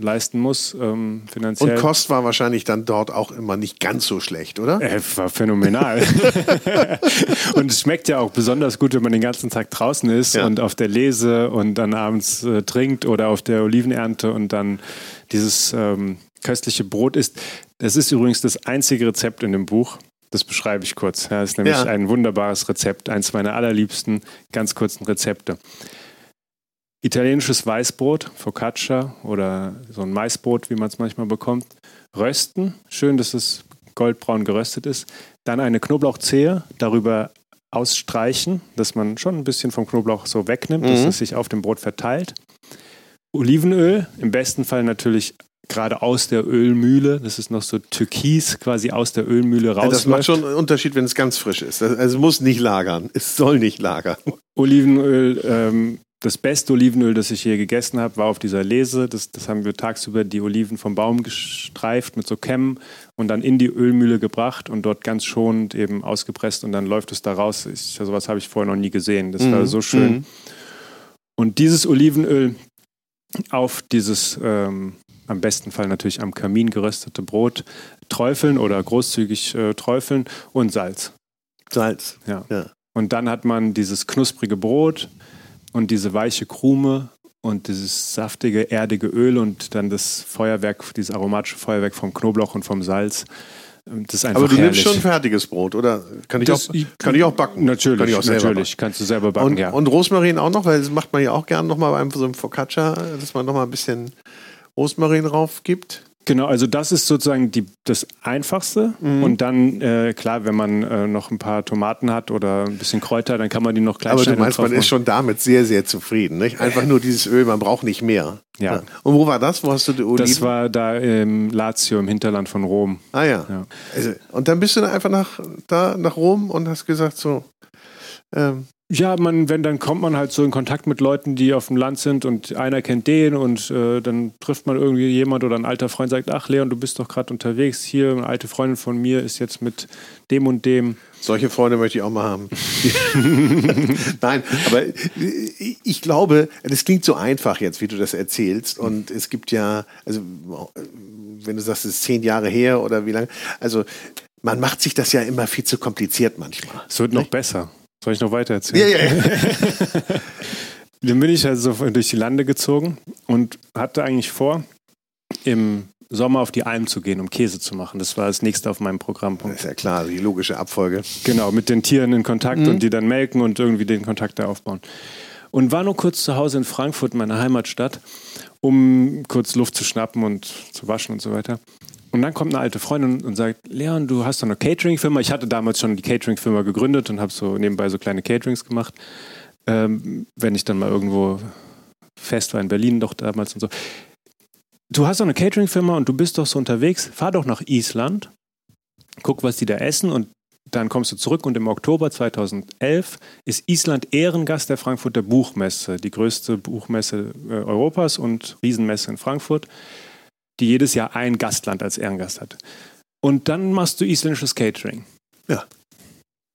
leisten muss, ähm, finanziell. Und Kost war wahrscheinlich dann dort auch immer nicht ganz so schlecht, oder? Äh, war phänomenal. und es schmeckt ja auch besonders gut, wenn man den ganzen Tag draußen ist Ja. und auf der Lese und dann abends äh, trinkt oder auf der Olivenernte und dann dieses, ähm, köstliche Brot ist. Das ist übrigens das einzige Rezept in dem Buch. Das beschreibe ich kurz. Ja, das ist nämlich Ja. ein wunderbares Rezept, eins meiner allerliebsten ganz kurzen Rezepte. Italienisches Weißbrot, Focaccia oder so ein Maisbrot, wie man es manchmal bekommt. Rösten, schön, dass es goldbraun geröstet ist. Dann eine Knoblauchzehe, darüber ausstreichen, dass man schon ein bisschen vom Knoblauch so wegnimmt, dass Mhm. es sich auf dem Brot verteilt. Olivenöl, im besten Fall natürlich gerade aus der Ölmühle. Das ist noch so türkis, quasi aus der Ölmühle raus. das macht schon einen Unterschied, wenn es ganz frisch ist. Also es muss nicht lagern. Es soll nicht lagern. Olivenöl, ähm, das beste Olivenöl, das ich je gegessen habe, war auf dieser Lese. Das, das haben wir tagsüber die Oliven vom Baum gestreift mit so Kämmen und dann in die Ölmühle gebracht und dort ganz schonend eben ausgepresst und dann läuft es da raus. Ich, sowas habe ich vorher noch nie gesehen. Das war Mhm. so schön. Mhm. Und dieses Olivenöl auf dieses ähm, am besten Fall natürlich am Kamin geröstete Brot träufeln oder großzügig äh, träufeln und Salz. Salz. Ja. Ja. Und dann hat man dieses knusprige Brot und diese weiche Krume und dieses saftige, erdige Öl und dann das Feuerwerk, dieses aromatische Feuerwerk vom Knoblauch und vom Salz. Ähm, Das ist einfach Aber du herrlich. nimmst schon fertiges Brot, oder? Kann ich, Das- auch, kann ich auch backen? Natürlich, kann ich auch natürlich. Kannst du selber backen, Und, ja. und Rosmarin auch noch, weil das macht man ja auch gern nochmal beim so einem Focaccia, dass man nochmal ein bisschen Rosmarin drauf gibt. Genau, also das ist sozusagen die, das Einfachste. Mhm. Und dann, äh, klar, wenn man äh, noch ein paar Tomaten hat oder ein bisschen Kräuter, dann kann man die noch klein Aber du meinst, man ist schon damit sehr, sehr zufrieden. Nicht? Einfach nur dieses Öl, man braucht nicht mehr. Ja. Und wo war das? Wo hast du die Oliven? Das war da im Lazio, im Hinterland von Rom. ah ja. Ja. Also, und dann bist du einfach nach, da, nach Rom und hast gesagt so, ähm, Ja, man, wenn dann kommt man halt so in Kontakt mit Leuten, die auf dem Land sind und einer kennt den und äh, dann trifft man irgendwie jemand oder ein alter Freund sagt, ach Leon, du bist doch gerade unterwegs. Hier eine alte Freundin von mir ist jetzt mit dem und dem. Solche Freunde möchte ich auch mal haben. Nein, aber ich ich glaube, das klingt so einfach jetzt, wie du das erzählst. Und es gibt ja, also wenn du sagst, es ist zehn Jahre her oder wie lange, also man macht sich das ja immer viel zu kompliziert manchmal. Es wird noch besser. Soll ich noch weiter erzählen? Ja, ja, ja. Dann bin ich also durch die Lande gezogen und hatte eigentlich vor, im Sommer auf die Alm zu gehen, um Käse zu machen. Das war das nächste auf meinem Das Programmpunkt. ist ja klar, die logische Abfolge. Genau, mit den Tieren in Kontakt und die dann melken und irgendwie den Kontakt da aufbauen. Und war nur kurz zu Hause in Frankfurt, meiner Heimatstadt, um kurz Luft zu schnappen und zu waschen und so weiter. Und dann kommt eine alte Freundin und sagt, Leon, du hast doch eine Catering-Firma. Ich hatte damals schon die Catering-Firma gegründet und habe so nebenbei so kleine Caterings gemacht. Ähm, wenn ich dann mal irgendwo fest war in Berlin, doch damals und so. Du hast doch eine Catering-Firma und du bist doch so unterwegs. Fahr doch nach Island, guck, was die da essen und dann kommst du zurück und im Oktober 2011 ist Island Ehrengast der Frankfurter Buchmesse, die größte Buchmesse äh, Europas und Riesenmesse in Frankfurt, die jedes Jahr ein Gastland als Ehrengast hat. Und dann machst du isländisches Catering. Ja.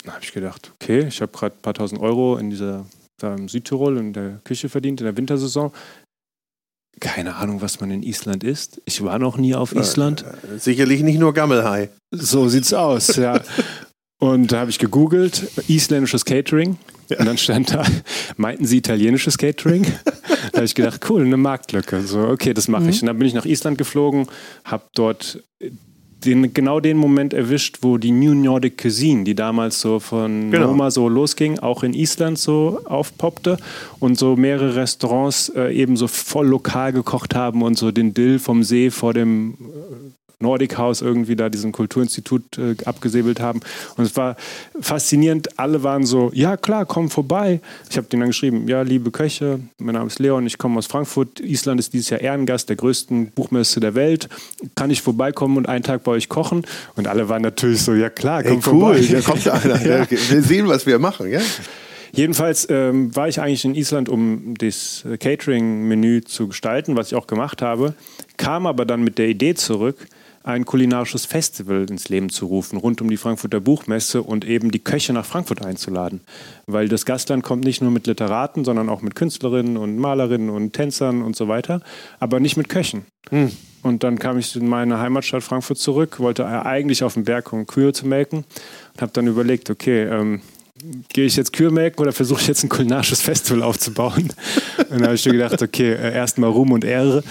Da habe ich gedacht, okay, ich habe gerade ein paar tausend Euro in dieser da im Südtirol in der Küche verdient in der Wintersaison. Keine Ahnung, was man in Island isst. Ich war noch nie auf Island. Äh, Sicherlich nicht nur Gammelhai. So sieht's aus, ja. Und da habe ich gegoogelt, isländisches Catering. Und dann stand da, meinten Sie italienisches Catering? da habe ich gedacht, cool, eine Marktlücke. So, okay, das mache ich. Und dann bin ich nach Island geflogen, habe dort den, genau den Moment erwischt, wo die New Nordic Cuisine, die damals so von Genau. Noma so losging, auch in Island so aufpoppte und so mehrere Restaurants äh, eben so voll lokal gekocht haben und so den Dill vom See vor dem Nordic House irgendwie da diesen Kulturinstitut äh, abgesäbelt haben. Und es war faszinierend. Alle waren so, ja klar, komm vorbei. Ich habe denen dann geschrieben, ja, liebe Köche, mein Name ist Leon, ich komme aus Frankfurt. Island ist dieses Jahr Ehrengast der größten Buchmesse der Welt. Kann ich vorbeikommen und einen Tag bei euch kochen? Und alle waren natürlich so, ja klar, komm Ey, cool, vorbei. hier kommt einer. Ja. Will sehen, was wir machen. Ja? Jedenfalls ähm, war ich eigentlich in Island, um das äh, Catering-Menü zu gestalten, was ich auch gemacht habe, kam aber dann mit der Idee zurück, ein kulinarisches Festival ins Leben zu rufen, rund um die Frankfurter Buchmesse und eben die Köche nach Frankfurt einzuladen. Weil das Gastland kommt nicht nur mit Literaten, sondern auch mit Künstlerinnen und Malerinnen und Tänzern und so weiter, aber nicht mit Köchen. Und dann kam ich in meine Heimatstadt Frankfurt zurück, wollte eigentlich auf den Berg, um Kühe zu melken und habe dann überlegt, okay, ähm, gehe ich jetzt Kürmelken oder versuche ich jetzt ein kulinarisches Festival aufzubauen? und da habe ich mir gedacht, okay, äh, erstmal Ruhm und Ehre.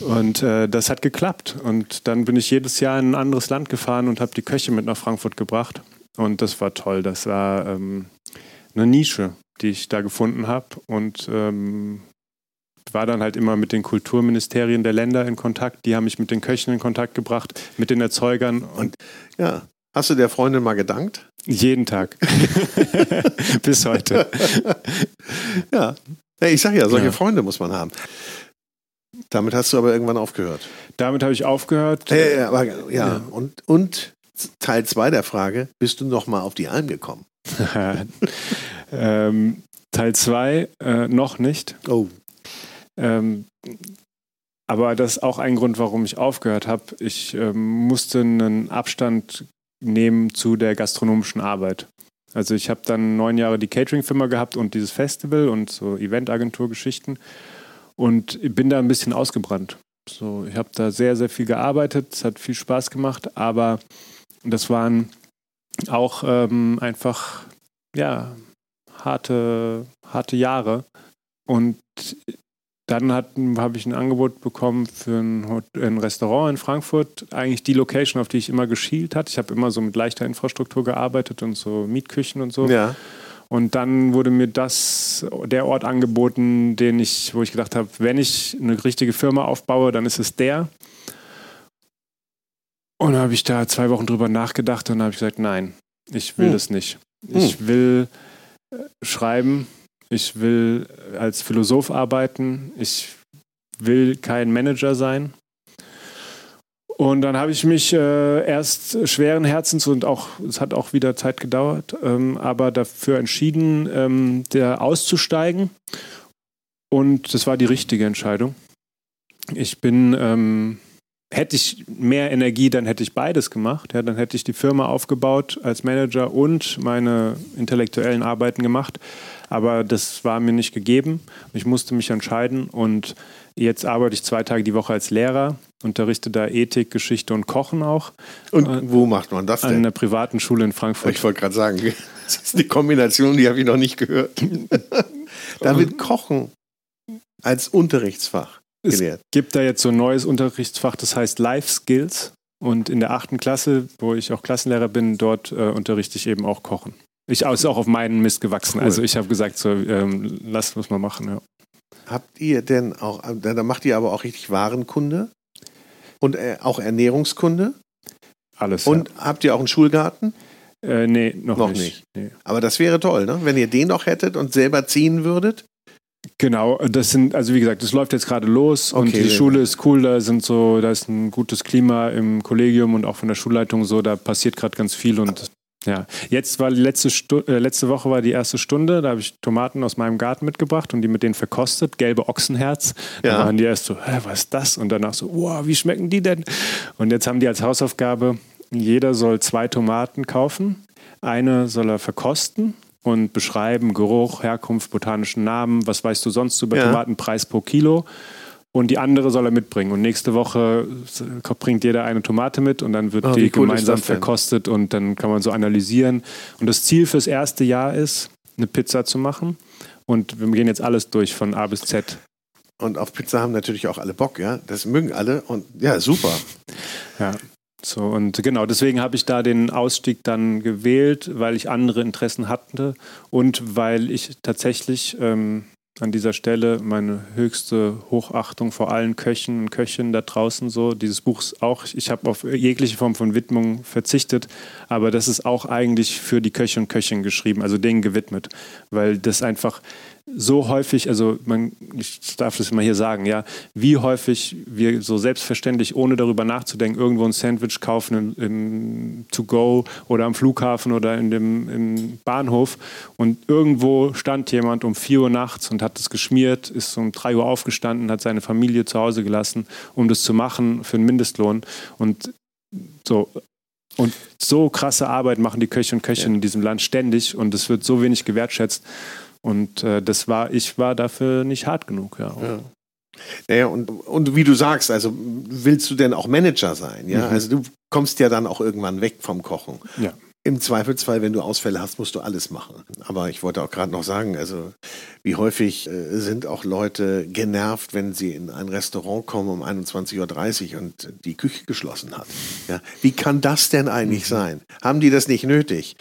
Und äh, das hat geklappt. Und dann bin ich jedes Jahr in ein anderes Land gefahren und habe die Köche mit nach Frankfurt gebracht. Und das war toll. Das war ähm, eine Nische, die ich da gefunden habe. Und ähm, war dann halt immer mit den Kulturministerien der Länder in Kontakt. Die haben mich mit den Köchen in Kontakt gebracht, mit den Erzeugern. Und ja, hast du der Freundin mal gedankt? Jeden Tag. Bis heute. ja. Ich sag ja, solche ja. Freunde muss man haben. Damit hast du aber irgendwann aufgehört. Damit habe ich aufgehört. Äh, aber, ja, ja. Und, und Teil 2 der Frage, bist du noch mal auf die Alm gekommen? ähm, Teil 2 äh, noch nicht. Oh. Ähm, aber das ist auch ein Grund, warum ich aufgehört habe. Ich ähm, musste einen Abstand nehmen zu der gastronomischen Arbeit. Also ich habe dann neun Jahre die Catering-Firma gehabt und dieses Festival und so Eventagentur-Geschichten und bin da ein bisschen ausgebrannt. So, ich habe da sehr, sehr viel gearbeitet, es hat viel Spaß gemacht, aber das waren auch ähm, einfach, ja, harte, harte Jahre. Und dann habe ich ein Angebot bekommen für ein, ein, Restaurant in Frankfurt. Eigentlich die Location, auf die ich immer geschielt hatte. Ich habe immer so mit leichter Infrastruktur gearbeitet und so Mietküchen und so. Ja. Und dann wurde mir das der Ort angeboten, den ich, wo ich gedacht habe, wenn ich eine richtige Firma aufbaue, dann ist es der. Und dann habe ich da zwei Wochen drüber nachgedacht und habe ich gesagt, nein, ich will hm. das nicht. Ich hm. will äh, schreiben, ich will als Philosoph arbeiten, ich will kein Manager sein. Und dann habe ich mich äh, erst schweren Herzens und auch, es hat auch wieder Zeit gedauert, ähm, aber dafür entschieden, ähm, der auszusteigen. Und das war die richtige Entscheidung. Ich bin ähm, hätte ich mehr Energie, dann hätte ich beides gemacht. Ja, dann hätte ich die Firma aufgebaut als Manager und meine intellektuellen Arbeiten gemacht. Aber das war mir nicht gegeben. Ich musste mich entscheiden und jetzt arbeite ich zwei Tage die Woche als Lehrer, unterrichte da Ethik, Geschichte und Kochen auch. Und äh, wo macht man das denn? An einer privaten Schule in Frankfurt. Ich wollte gerade sagen, das ist eine Kombination, die habe ich noch nicht gehört. da wird Kochen als Unterrichtsfach gelehrt. Es gibt da jetzt so ein neues Unterrichtsfach, das heißt Life Skills. Und in der achten Klasse, wo ich auch Klassenlehrer bin, dort äh, unterrichte ich eben auch Kochen. Ich ist auch auf meinen Mist gewachsen. Cool. Also ich habe gesagt, so, ähm, lass uns mal machen. Ja. Habt ihr denn auch, da macht ihr aber auch richtig Warenkunde und äh, auch Ernährungskunde? Alles. Und ja. habt ihr auch einen Schulgarten? Äh, nee, noch, noch nicht. nicht. Nee. Aber das wäre toll, ne? wenn ihr den noch hättet und selber ziehen würdet. Genau, das sind, also wie gesagt, das läuft jetzt gerade los okay, und die Schule ist cool, da sind so, da ist ein gutes Klima im Kollegium und auch von der Schulleitung so, da passiert gerade ganz viel und ja, jetzt war die letzte, Stu äh, letzte Woche war die erste Stunde, da habe ich Tomaten aus meinem Garten mitgebracht und die mit denen verkostet, gelbe Ochsenherz. Ja. Da waren die erst so, Hä, was ist das? Und danach so, wow, wie schmecken die denn? Und jetzt haben die als Hausaufgabe, jeder soll zwei Tomaten kaufen, eine soll er verkosten und beschreiben Geruch, Herkunft, botanischen Namen, was weißt du sonst über ja. Tomaten, Preis pro Kilo. Und die andere soll er mitbringen. Und nächste Woche bringt jeder eine Tomate mit und dann wird oh, die cool gemeinsam verkostet und dann kann man so analysieren. Und das Ziel fürs erste Jahr ist, eine Pizza zu machen. Und wir gehen jetzt alles durch von A bis Z. Und auf Pizza haben natürlich auch alle Bock, ja. Das mögen alle und ja, super. ja. So, und genau, deswegen habe ich da den Ausstieg dann gewählt, weil ich andere Interessen hatte und weil ich tatsächlich ähm, an dieser Stelle meine höchste Hochachtung vor allen Köchen und Köchinnen da draußen so. Dieses Buch ist auch, ich habe auf jegliche Form von Widmung verzichtet, aber das ist auch eigentlich für die Köche und Köchinnen geschrieben, also denen gewidmet, weil das einfach so häufig, also man, ich darf das mal hier sagen, ja, wie häufig wir so selbstverständlich, ohne darüber nachzudenken, irgendwo ein Sandwich kaufen im, im To-Go oder am Flughafen oder in dem im Bahnhof und irgendwo stand jemand um 4 Uhr nachts und hat es geschmiert, ist um 3 Uhr aufgestanden, hat seine Familie zu Hause gelassen, um das zu machen für einen Mindestlohn und so und so krasse Arbeit machen die Köche und Köchinnen ja. in diesem Land ständig und es wird so wenig gewertschätzt. Und äh, das war, ich war dafür nicht hart genug, ja. ja. Naja, und, und wie du sagst, also willst du denn auch Manager sein? Ja, mhm. also du kommst ja dann auch irgendwann weg vom Kochen. Ja. Im Zweifelsfall, wenn du Ausfälle hast, musst du alles machen. Aber ich wollte auch gerade noch sagen, also wie häufig äh, sind auch Leute genervt, wenn sie in ein Restaurant kommen um 21.30 Uhr und die Küche geschlossen hat. Ja, wie kann das denn eigentlich mhm. sein? Haben die das nicht nötig?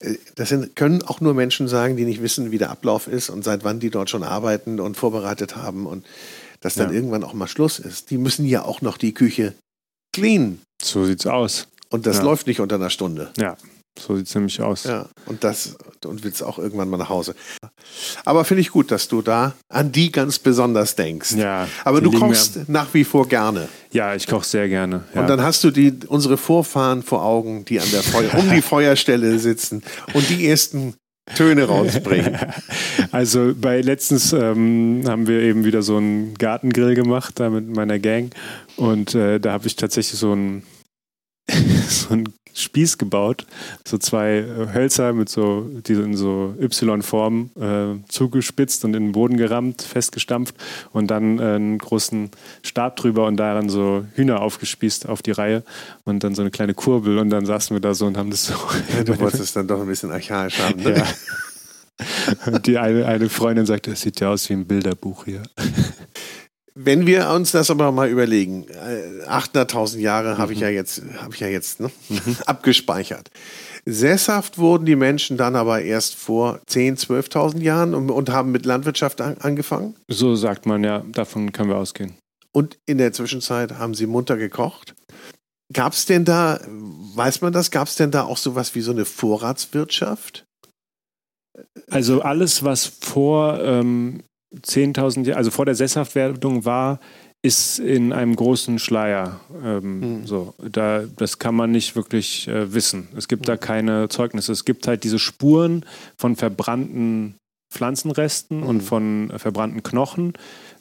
Äh, das sind, können auch nur Menschen sagen, die nicht wissen, wie der Ablauf ist und seit wann die dort schon arbeiten und vorbereitet haben und dass dann ja. irgendwann auch mal Schluss ist. Die müssen ja auch noch die Küche clean. So sieht's aus. Und das ja. läuft nicht unter einer Stunde. Ja. So sieht es nämlich aus. Ja, und das und willst auch irgendwann mal nach Hause. Aber finde ich gut, dass du da an die ganz besonders denkst. Ja. Aber du kochst mir. nach wie vor gerne. Ja, ich koche sehr gerne. Ja. Und dann hast du die unsere Vorfahren vor Augen, die an der Feuer, um die Feuerstelle sitzen und die ersten Töne rausbringen. Also bei letztens ähm, haben wir eben wieder so einen Gartengrill gemacht da mit meiner Gang und äh, da habe ich tatsächlich so ein so ein Spieß gebaut, so zwei äh, Hölzer mit so, die in so Y-Form äh, zugespitzt und in den Boden gerammt, festgestampft und dann äh, einen großen Stab drüber und daran so Hühner aufgespießt auf die Reihe und dann so eine kleine Kurbel und dann saßen wir da so und haben das so. Ja, du wolltest es dann doch ein bisschen archaisch haben, ne? Ja. Und die eine, eine Freundin sagte, es sieht ja aus wie ein Bilderbuch hier. Wenn wir uns das aber mal überlegen, 800.000 äh, Jahre mhm. habe ich ja jetzt, habe ich ja jetzt ne, mhm. abgespeichert. Sesshaft wurden die Menschen dann aber erst vor 10.000, 12.000 Jahren und, und, haben mit Landwirtschaft an, angefangen? So sagt man ja, davon können wir ausgehen. Und in der Zwischenzeit haben sie munter gekocht. Gab es denn da, weiß man das, gab es denn da auch sowas wie so eine Vorratswirtschaft? Also alles, was vor ähm, 10.000 Jahre, also vor der Sesshaftwerdung war, ist in einem großen Schleier. Ähm, mhm. so, da, das kann man nicht wirklich äh, wissen. Es gibt mhm. da keine Zeugnisse. Es gibt halt diese Spuren von verbrannten Pflanzenresten mhm. und von äh, verbrannten Knochen.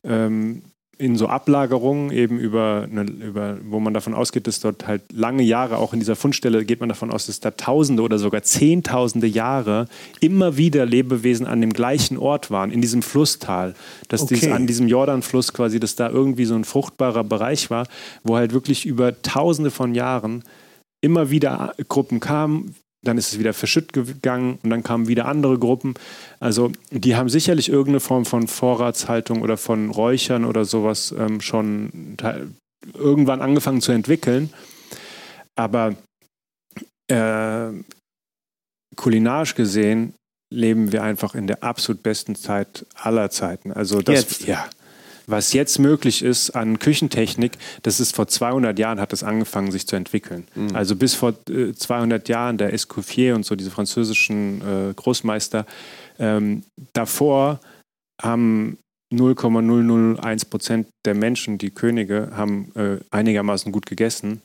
Ähm, in so Ablagerungen eben über, eine, über, wo man davon ausgeht, dass dort halt lange Jahre, auch in dieser Fundstelle geht man davon aus, dass da Tausende oder sogar Zehntausende Jahre immer wieder Lebewesen an dem gleichen Ort waren, in diesem Flusstal. Dass okay. dies, an diesem Jordanfluss quasi, dass da irgendwie so ein fruchtbarer Bereich war, wo halt wirklich über Tausende von Jahren immer wieder Gruppen kamen, dann ist es wieder verschütt gegangen und dann kamen wieder andere Gruppen. Also die haben sicherlich irgendeine Form von Vorratshaltung oder von Räuchern oder sowas ähm, schon irgendwann angefangen zu entwickeln. Aber äh, kulinarisch gesehen leben wir einfach in der absolut besten Zeit aller Zeiten. Also das, Jetzt. ja was jetzt möglich ist an Küchentechnik, das ist vor 200 Jahren hat es angefangen, sich zu entwickeln. Mhm. Also bis vor äh, 200 Jahren der Escoffier und so diese französischen äh, Großmeister. Ähm, davor haben 0,001 Prozent der Menschen, die Könige, haben äh, einigermaßen gut gegessen.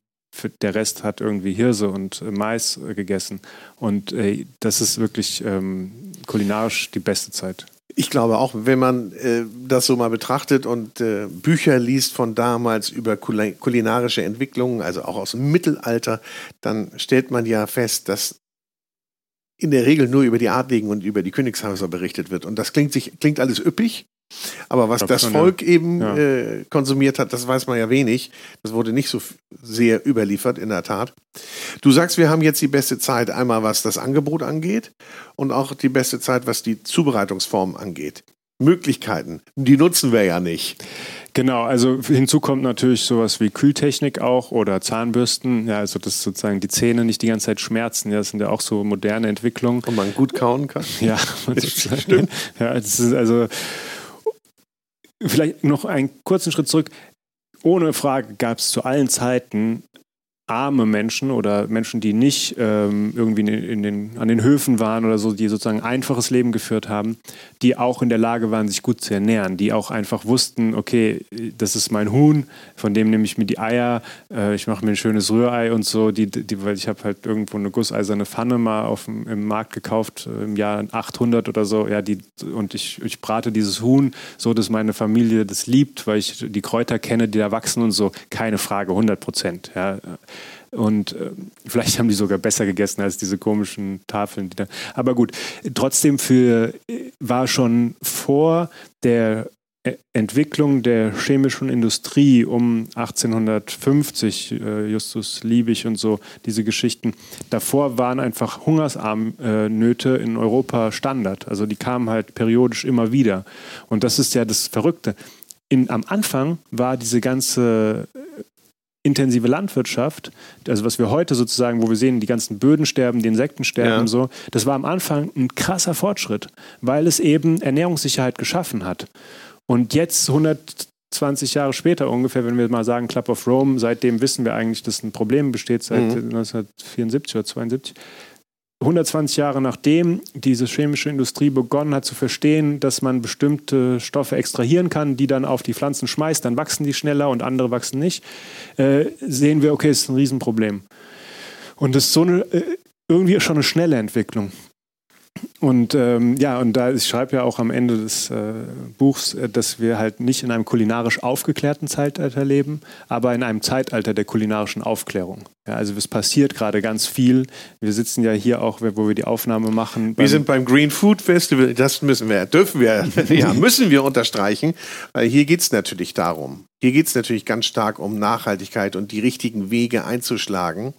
Der Rest hat irgendwie Hirse und äh, Mais äh, gegessen. Und äh, das ist wirklich ähm, kulinarisch die beste Zeit. Ich glaube auch, wenn man äh, das so mal betrachtet und äh, Bücher liest von damals über kulinarische Entwicklungen, also auch aus dem Mittelalter, dann stellt man ja fest, dass in der Regel nur über die Adligen und über die Königshäuser berichtet wird. Und das klingt, sich, klingt alles üppig, aber was das Volk eben ja. äh, konsumiert hat, das weiß man ja wenig. Das wurde nicht so sehr überliefert, in der Tat. Du sagst, wir haben jetzt die beste Zeit, einmal was das Angebot angeht und auch die beste Zeit, was die Zubereitungsform angeht. Möglichkeiten, die nutzen wir ja nicht. Genau, also hinzu kommt natürlich sowas wie Kühltechnik auch oder Zahnbürsten. Ja, also dass sozusagen die Zähne nicht die ganze Zeit schmerzen. Ja, das sind ja auch so moderne Entwicklungen. Und man gut kauen kann. Ja, stimmt. Ja, das ist also Vielleicht noch einen kurzen Schritt zurück. Ohne Frage gab es zu allen Zeiten arme Menschen oder Menschen, die nicht ähm, irgendwie in den, an den Höfen waren oder so, die sozusagen einfaches Leben geführt haben, die auch in der Lage waren, sich gut zu ernähren, die auch einfach wussten, okay, das ist mein Huhn, von dem nehme ich mir die Eier, äh, ich mache mir ein schönes Rührei und so, die, die, weil ich habe halt irgendwo eine gusseiserne Pfanne mal auf dem, im Markt gekauft, äh, im Jahr 800 oder so, ja, die, und ich, ich brate dieses Huhn so, dass meine Familie das liebt, weil ich die Kräuter kenne, die da wachsen und so, keine Frage, 100 Prozent, ja und äh, vielleicht haben die sogar besser gegessen als diese komischen Tafeln. Die da, aber gut, trotzdem für, war schon vor der E-, Entwicklung der chemischen Industrie um 1850, äh, Justus Liebig und so, diese Geschichten. Davor waren einfach Hungersarmnöte in Europa Standard. Also die kamen halt periodisch immer wieder. Und das ist ja das Verrückte. In, am Anfang war diese ganze intensive Landwirtschaft, also was wir heute sozusagen, wo wir sehen, die ganzen Böden sterben, die Insekten sterben ja. und so, das war am Anfang ein krasser Fortschritt, weil es eben Ernährungssicherheit geschaffen hat. Und jetzt, 120 Jahre später ungefähr, wenn wir mal sagen Club of Rome, seitdem wissen wir eigentlich, dass ein Problem besteht seit mhm. 1974 oder 72. 120 Jahre nachdem diese chemische Industrie begonnen hat zu verstehen, dass man bestimmte Stoffe extrahieren kann, die dann auf die Pflanzen schmeißt, dann wachsen die schneller und andere wachsen nicht, äh, sehen wir, okay, es ist ein Riesenproblem. Und das ist so eine, äh, irgendwie schon eine schnelle Entwicklung. Und ähm, ja, und da ich schreibe ja auch am Ende des äh, Buchs, äh, dass wir halt nicht in einem kulinarisch aufgeklärten Zeitalter leben, aber in einem Zeitalter der kulinarischen Aufklärung. Ja, also es passiert gerade ganz viel. Wir sitzen ja hier auch, wo wir die Aufnahme machen. Wir sind beim Green Food Festival. Das müssen wir, dürfen wir, ja, müssen wir unterstreichen, weil hier geht es natürlich darum. Hier geht es natürlich ganz stark um Nachhaltigkeit und die richtigen Wege einzuschlagen,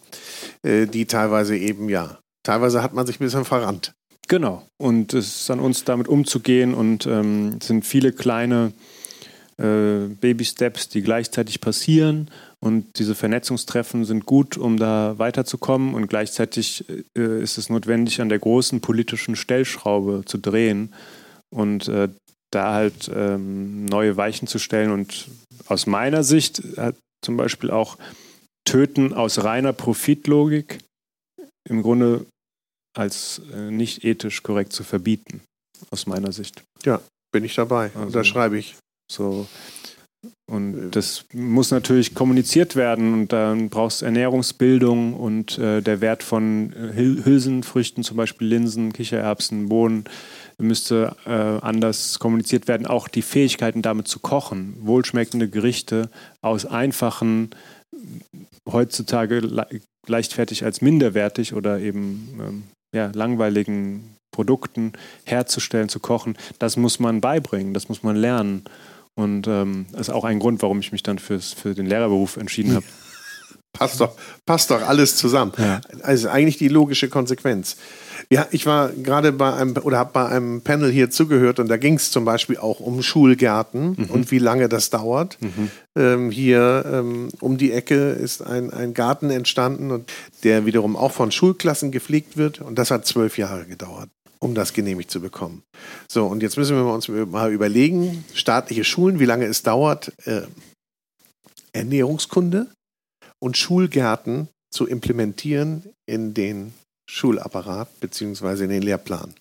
äh, die teilweise eben ja Teilweise hat man sich ein bisschen verrannt. Genau. Und es ist an uns, damit umzugehen und ähm, es sind viele kleine äh, Baby-Steps, die gleichzeitig passieren. Und diese Vernetzungstreffen sind gut, um da weiterzukommen. Und gleichzeitig äh, ist es notwendig, an der großen politischen Stellschraube zu drehen und äh, da halt ähm, neue Weichen zu stellen. Und aus meiner Sicht hat zum Beispiel auch Töten aus reiner Profitlogik im Grunde als äh, nicht ethisch korrekt zu verbieten, aus meiner Sicht. Ja, bin ich dabei. Also, Unterschreibe ich. So. Und äh. das muss natürlich kommuniziert werden und dann brauchst du Ernährungsbildung und äh, der Wert von äh, Hülsenfrüchten, zum Beispiel Linsen, Kichererbsen, Bohnen, müsste äh, anders kommuniziert werden. Auch die Fähigkeiten damit zu kochen, wohlschmeckende Gerichte aus einfachen, heutzutage le leichtfertig als minderwertig oder eben ähm, ja, langweiligen Produkten herzustellen, zu kochen, das muss man beibringen, das muss man lernen. Und ähm, das ist auch ein Grund, warum ich mich dann fürs, für den Lehrerberuf entschieden habe. Passt doch, passt doch alles zusammen. Ja. Also eigentlich die logische Konsequenz. Ja, ich war gerade bei einem oder habe bei einem Panel hier zugehört und da ging es zum Beispiel auch um Schulgärten mhm. und wie lange das dauert. Mhm. Ähm, hier ähm, um die Ecke ist ein, ein Garten entstanden und der wiederum auch von Schulklassen gepflegt wird und das hat zwölf Jahre gedauert um das genehmigt zu bekommen. So, und jetzt müssen wir uns mal überlegen, staatliche Schulen, wie lange es dauert, äh, Ernährungskunde und Schulgärten zu implementieren in den Schulapparat bzw. in den Lehrplan.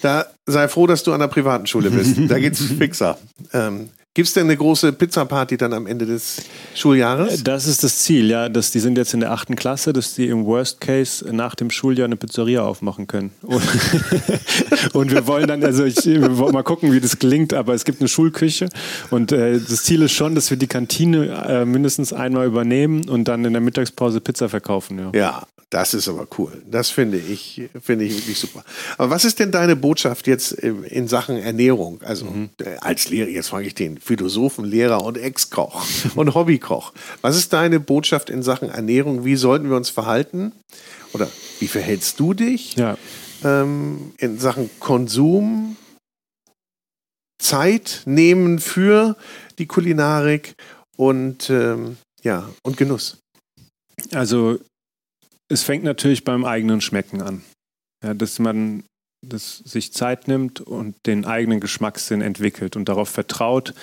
Da sei froh, dass du an der privaten Schule bist. Da geht's fixer. Ähm, Gibt es denn eine große Pizza-Party dann am Ende des Schuljahres? Das ist das Ziel, ja. Dass die sind jetzt in der achten Klasse, dass die im Worst Case nach dem Schuljahr eine Pizzeria aufmachen können. Und, und wir wollen dann, also ich wir wollen mal gucken, wie das klingt, aber es gibt eine Schulküche und äh, das Ziel ist schon, dass wir die Kantine äh, mindestens einmal übernehmen und dann in der Mittagspause Pizza verkaufen. Ja, ja das ist aber cool. Das finde ich, finde ich wirklich super. Aber was ist denn deine Botschaft jetzt in Sachen Ernährung? Also mhm. Äh, als Lehrer, jetzt frage ich den Philosophen, Lehrer und Ex-Koch und Hobbykoch. Was ist deine Botschaft in Sachen Ernährung? Wie sollten wir uns verhalten? Oder wie verhältst du dich ja. ähm, in Sachen Konsum? Zeit nehmen für die Kulinarik und ähm, ja und Genuss. Also es fängt natürlich beim eigenen Schmecken an. Ja, dass man das sich Zeit nimmt und den eigenen Geschmackssinn entwickelt und darauf vertraut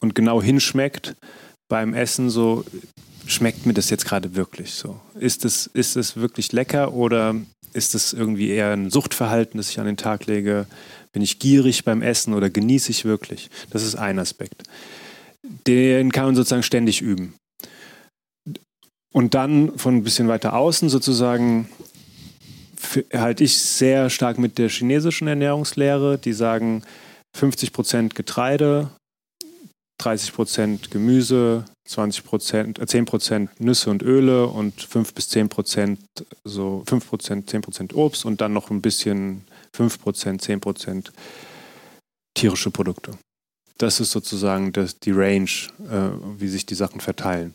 und genau hinschmeckt beim Essen so, schmeckt mir das jetzt gerade wirklich so? Ist es, ist es wirklich lecker oder ist es irgendwie eher ein Suchtverhalten, das ich an den Tag lege? Bin ich gierig beim Essen oder genieße ich wirklich? Das ist ein Aspekt. Den kann man sozusagen ständig üben. Und dann von ein bisschen weiter außen sozusagen halte ich sehr stark mit der chinesischen Ernährungslehre, die sagen 50% Getreide, 30% Gemüse, 20 äh 10% Nüsse und Öle und 5 bis 10 so 5 10% Obst und dann noch ein bisschen 5% 10% tierische Produkte. Das ist sozusagen das, die Range, äh, wie sich die Sachen verteilen.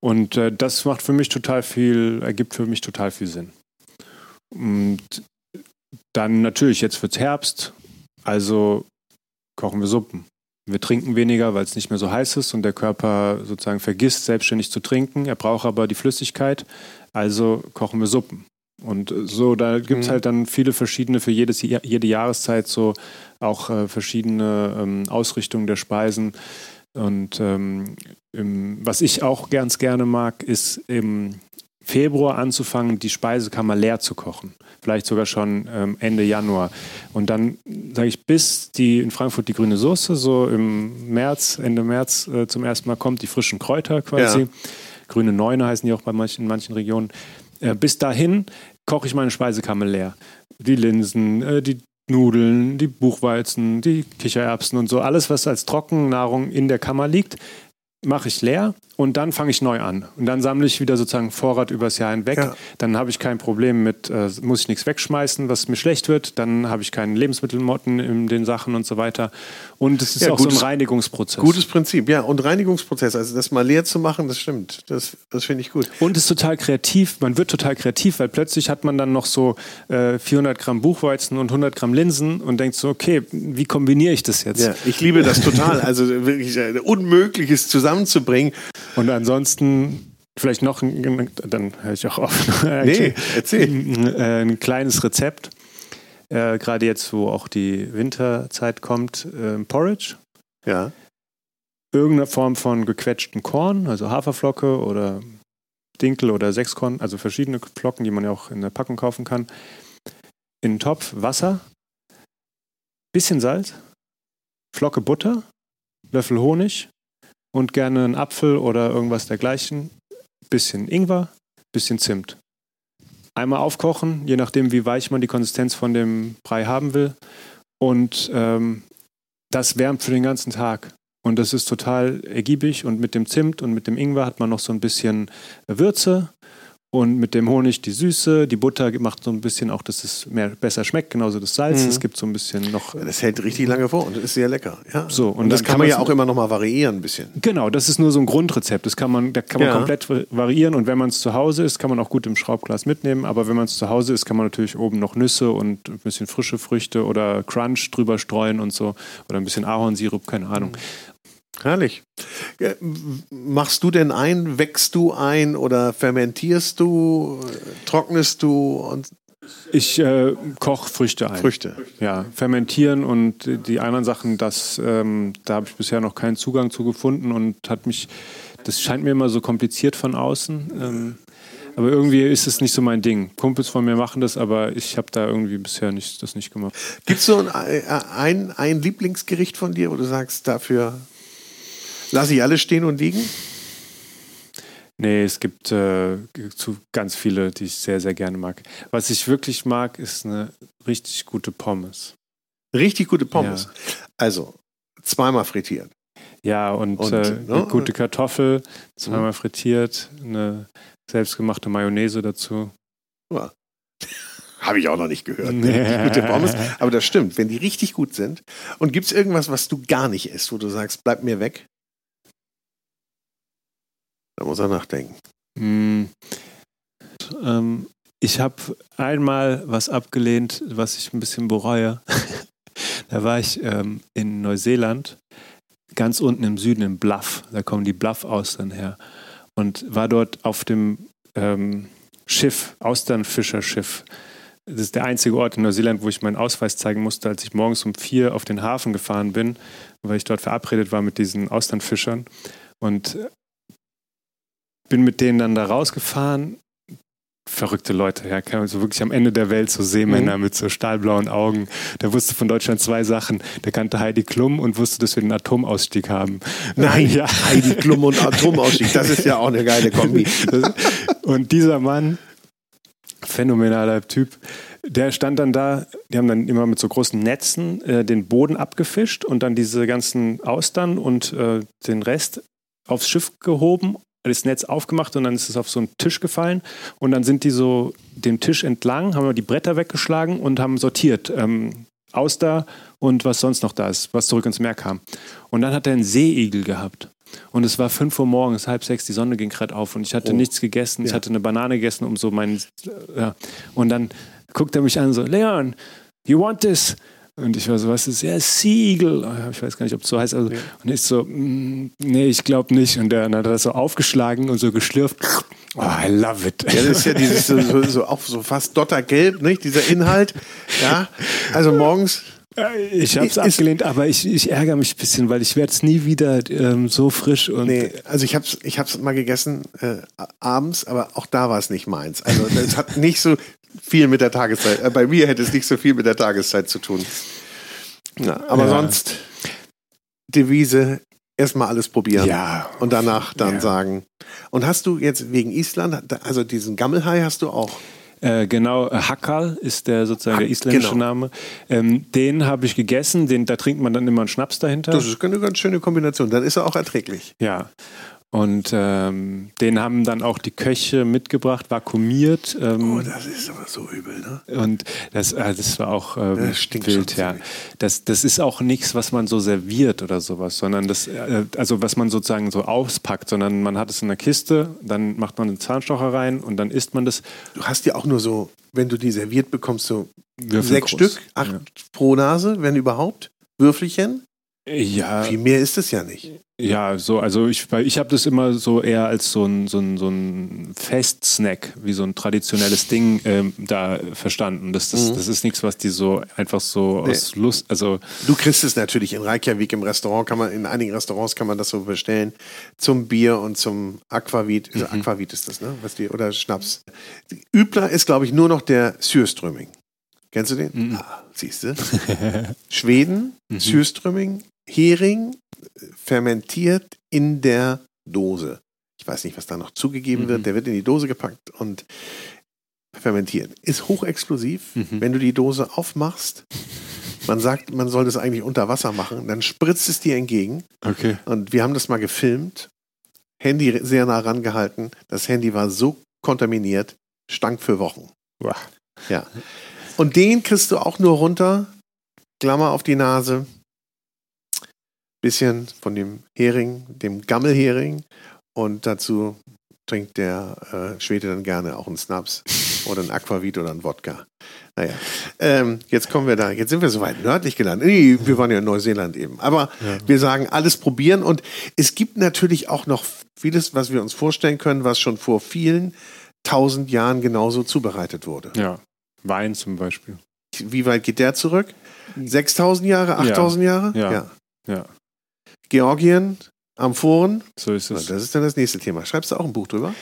Und äh, das macht für mich total viel, ergibt für mich total viel Sinn. Und dann natürlich, jetzt wird es Herbst, also kochen wir Suppen. Wir trinken weniger, weil es nicht mehr so heiß ist und der Körper sozusagen vergisst, selbstständig zu trinken. Er braucht aber die Flüssigkeit, also kochen wir Suppen. Und so, da gibt es mhm. halt dann viele verschiedene, für jedes, jede Jahreszeit so auch äh, verschiedene ähm, Ausrichtungen der Speisen. Und ähm, im, was ich auch ganz gerne mag, ist im Februar anzufangen, die Speisekammer leer zu kochen. Vielleicht sogar schon ähm, Ende Januar. Und dann sage ich, bis die in Frankfurt die grüne Soße so im März, Ende März äh, zum ersten Mal kommt, die frischen Kräuter quasi. Ja. Grüne Neune heißen die auch bei manchen, in manchen Regionen. Äh, bis dahin koche ich meine Speisekammer leer. Die Linsen, äh, die Nudeln, die Buchweizen, die Kichererbsen und so, alles, was als Trockennahrung in der Kammer liegt, mache ich leer und dann fange ich neu an. Und dann sammle ich wieder sozusagen Vorrat übers Jahr hinweg. Ja. Dann habe ich kein Problem mit, äh, muss ich nichts wegschmeißen, was mir schlecht wird. Dann habe ich keine Lebensmittelmotten in den Sachen und so weiter. Und es ist ja, auch gutes, so ein Reinigungsprozess. Gutes Prinzip, ja. Und Reinigungsprozess, also das mal leer zu machen, das stimmt. Das, das finde ich gut. Und es ist total kreativ. Man wird total kreativ, weil plötzlich hat man dann noch so äh, 400 Gramm Buchweizen und 100 Gramm Linsen und denkt so, okay, wie kombiniere ich das jetzt? Ja, ich liebe das total. Also wirklich äh, Unmögliches zusammenzubringen. Und ansonsten vielleicht noch, ein, dann höre ich auch auf. nee, erzähl. Ein, äh, ein kleines Rezept. Äh, Gerade jetzt, wo auch die Winterzeit kommt, äh, Porridge. Ja. Irgendeine Form von gequetschtem Korn, also Haferflocke oder Dinkel oder Sechskorn, also verschiedene Flocken, die man ja auch in der Packung kaufen kann. In einen Topf Wasser, bisschen Salz, Flocke Butter, Löffel Honig, und gerne einen Apfel oder irgendwas dergleichen. Bisschen Ingwer, bisschen Zimt. Einmal aufkochen, je nachdem, wie weich man die Konsistenz von dem Brei haben will. Und ähm, das wärmt für den ganzen Tag. Und das ist total ergiebig. Und mit dem Zimt und mit dem Ingwer hat man noch so ein bisschen Würze. Und mit dem Honig die Süße, die Butter macht so ein bisschen auch, dass es mehr, besser schmeckt, genauso das Salz. Es mhm. gibt so ein bisschen noch. Das hält richtig lange vor und ist sehr lecker. Ja. So, und, und das kann man ja auch immer noch mal variieren ein bisschen. Genau, das ist nur so ein Grundrezept. Das kann man, da kann man ja. komplett variieren und wenn man es zu Hause ist, kann man auch gut im Schraubglas mitnehmen. Aber wenn man es zu Hause ist, kann man natürlich oben noch Nüsse und ein bisschen frische Früchte oder Crunch drüber streuen und so. Oder ein bisschen Ahornsirup, keine Ahnung. Mhm. Herrlich. Machst du denn ein, wächst du ein oder fermentierst du, trocknest du? Und ich äh, koche Früchte ein. Früchte. Ja, fermentieren und die anderen Sachen, das, ähm, da habe ich bisher noch keinen Zugang zu gefunden und hat mich, das scheint mir immer so kompliziert von außen. Ähm, aber irgendwie ist es nicht so mein Ding. Kumpels von mir machen das, aber ich habe da irgendwie bisher nicht, das nicht gemacht. Gibt es so ein, ein, ein Lieblingsgericht von dir, wo du sagst, dafür Lass ich alles stehen und liegen? Nee, es gibt äh, zu ganz viele, die ich sehr, sehr gerne mag. Was ich wirklich mag, ist eine richtig gute Pommes. Richtig gute Pommes. Ja. Also, zweimal frittiert. Ja, und, und äh, ne? eine gute Kartoffel, zweimal mhm. frittiert, eine selbstgemachte Mayonnaise dazu. Ja. Habe ich auch noch nicht gehört. Nee. Gute Pommes. Aber das stimmt, wenn die richtig gut sind. Und gibt es irgendwas, was du gar nicht isst, wo du sagst, bleib mir weg? Da muss er nachdenken. Mm, ähm, ich habe einmal was abgelehnt, was ich ein bisschen bereue. da war ich ähm, in Neuseeland, ganz unten im Süden, in Bluff. Da kommen die Bluff-Austern her. Und war dort auf dem ähm, Schiff, Austernfischerschiff. Das ist der einzige Ort in Neuseeland, wo ich meinen Ausweis zeigen musste, als ich morgens um vier auf den Hafen gefahren bin, weil ich dort verabredet war mit diesen Austernfischern. Und bin mit denen dann da rausgefahren. Verrückte Leute, ja, so wirklich am Ende der Welt, so Seemänner mhm. mit so stahlblauen Augen. Der wusste von Deutschland zwei Sachen. Der kannte Heidi Klum und wusste, dass wir den Atomausstieg haben. Nein, ja. Heidi Klum und Atomausstieg, das ist ja auch eine geile Kombi. und dieser Mann, phänomenaler Typ, der stand dann da, die haben dann immer mit so großen Netzen äh, den Boden abgefischt und dann diese ganzen Austern und äh, den Rest aufs Schiff gehoben das Netz aufgemacht und dann ist es auf so einen Tisch gefallen und dann sind die so dem Tisch entlang, haben wir die Bretter weggeschlagen und haben sortiert. Ähm, Auster und was sonst noch da ist, was zurück ins Meer kam. Und dann hat er einen Seeigel gehabt. Und es war 5 Uhr morgens, halb sechs, die Sonne ging gerade auf und ich hatte oh. nichts gegessen. Ich hatte eine Banane gegessen, um so meinen. Ja. Und dann guckt er mich an, so: Leon, you want this? Und ich war so, was ist? Ja, Seagull. Oh, ich weiß gar nicht, ob es so heißt. Also, ja. Und ich so, mm, nee, ich glaube nicht. Und der, dann hat er das so aufgeschlagen und so geschlürft. Oh, I love it. Ja, das ist ja dieses so, so, auch so fast dottergelb, nicht? Dieser Inhalt. Ja, also morgens. Ich habe es abgelehnt, aber ich, ich ärgere mich ein bisschen, weil ich werde es nie wieder ähm, so frisch und. Nee, also ich habe es ich hab's mal gegessen äh, abends, aber auch da war es nicht meins. Also es hat nicht so viel mit der Tageszeit. Äh, bei mir hätte es nicht so viel mit der Tageszeit zu tun. Ja, aber ja. sonst Devise erstmal alles probieren. Ja. Und danach dann ja. sagen. Und hast du jetzt wegen Island, also diesen Gammelhai hast du auch? Äh, genau, Hackal ist der sozusagen ha der isländische genau. Name. Ähm, den habe ich gegessen, den, da trinkt man dann immer einen Schnaps dahinter. Das ist eine ganz schöne Kombination, dann ist er auch erträglich. Ja. Und ähm, den haben dann auch die Köche mitgebracht, vakuumiert. Ähm, oh, das ist aber so übel, ne? Und das, äh, das war auch ähm, das wild, ja. Das, das ist auch nichts, was man so serviert oder sowas, sondern das, äh, also was man sozusagen so auspackt, sondern man hat es in einer Kiste, dann macht man einen Zahnstocher rein und dann isst man das. Du hast ja auch nur so, wenn du die serviert bekommst, so sechs Stück, acht ja. pro Nase, wenn überhaupt, Würfelchen. Ja. Viel mehr ist es ja nicht. Ja, so, also ich, ich habe das immer so eher als so ein, so ein, so ein Festsnack, wie so ein traditionelles Ding ähm, da verstanden. Das, das, mhm. das ist nichts, was die so einfach so nee. aus Lust, also. Du kriegst es natürlich in Reykjavik im Restaurant, kann man, in einigen Restaurants kann man das so bestellen. Zum Bier und zum Aquavit. Mhm. Aquavit ist das, ne? Was die, oder Schnaps. Übler ist, glaube ich, nur noch der Sürströmming. Kennst du den? Mhm. Ah, siehst du? Schweden, mhm. Sürströmming, Hering, fermentiert in der Dose. Ich weiß nicht, was da noch zugegeben mhm. wird. Der wird in die Dose gepackt und fermentiert. Ist hochexplosiv. Mhm. Wenn du die Dose aufmachst, man sagt, man soll das eigentlich unter Wasser machen, dann spritzt es dir entgegen. Okay. Und wir haben das mal gefilmt, Handy sehr nah rangehalten. Das Handy war so kontaminiert, stank für Wochen. Wow. Ja. Und den kriegst du auch nur runter, Klammer auf die Nase, bisschen von dem Hering, dem Gammelhering und dazu trinkt der äh, Schwede dann gerne auch einen Snaps oder einen Aquavit oder einen Wodka. Naja, ähm, jetzt kommen wir da, jetzt sind wir so weit nördlich gelandet. Nee, wir waren ja in Neuseeland eben. Aber ja. wir sagen, alles probieren und es gibt natürlich auch noch vieles, was wir uns vorstellen können, was schon vor vielen tausend Jahren genauso zubereitet wurde. Ja, Wein zum Beispiel. Wie weit geht der zurück? 6000 Jahre, 8000 ja. Jahre? Ja. ja. ja. Georgien, Amphoren. So ist es. Das ist dann das nächste Thema. Schreibst du auch ein Buch drüber?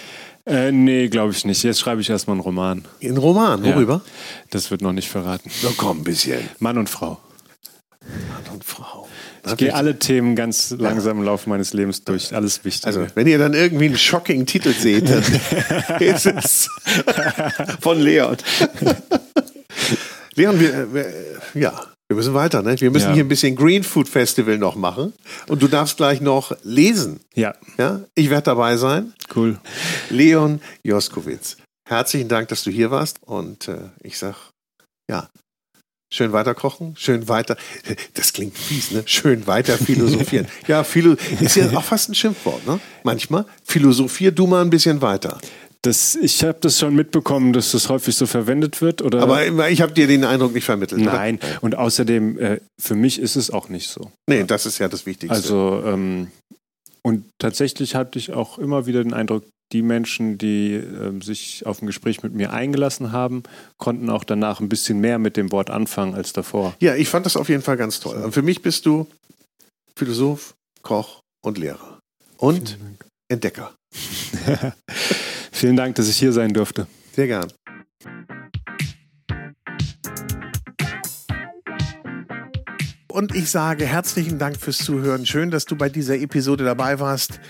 Äh, nee, glaube ich nicht. Jetzt schreibe ich erstmal einen Roman. Ein Roman? Worüber? Ja, das wird noch nicht verraten. Na komm, ein bisschen. Mann und Frau. Mann und Frau. Ich gehe alle Themen ganz langsam im Laufe meines Lebens durch. Alles wichtig. Also, wenn ihr dann irgendwie einen shocking Titel seht, dann ist es von Leon. Leon, wir, wir, ja, wir müssen weiter, ne? Wir müssen ja. hier ein bisschen Green Food Festival noch machen. Und du darfst gleich noch lesen. Ja. Ja, ich werde dabei sein. Cool. Leon Joskowitz. Herzlichen Dank, dass du hier warst. Und äh, ich sag, ja, schön weiter kochen, schön weiter, das klingt fies, ne? Schön weiter philosophieren. ja, Philo ist ja auch fast ein Schimpfwort, ne? Manchmal. Philosophier du mal ein bisschen weiter. Das, ich habe das schon mitbekommen, dass das häufig so verwendet wird. Oder? Aber ich habe dir den Eindruck nicht vermittelt. Nein, oder? und außerdem, äh, für mich ist es auch nicht so. Nee, das ist ja das Wichtigste. Also, ähm, und tatsächlich hatte ich auch immer wieder den Eindruck, die Menschen, die äh, sich auf ein Gespräch mit mir eingelassen haben, konnten auch danach ein bisschen mehr mit dem Wort anfangen als davor. Ja, ich fand das auf jeden Fall ganz toll. Und für mich bist du Philosoph, Koch und Lehrer. Und Entdecker. Vielen Dank, dass ich hier sein durfte. Sehr gern. Und ich sage herzlichen Dank fürs Zuhören. Schön, dass du bei dieser Episode dabei warst.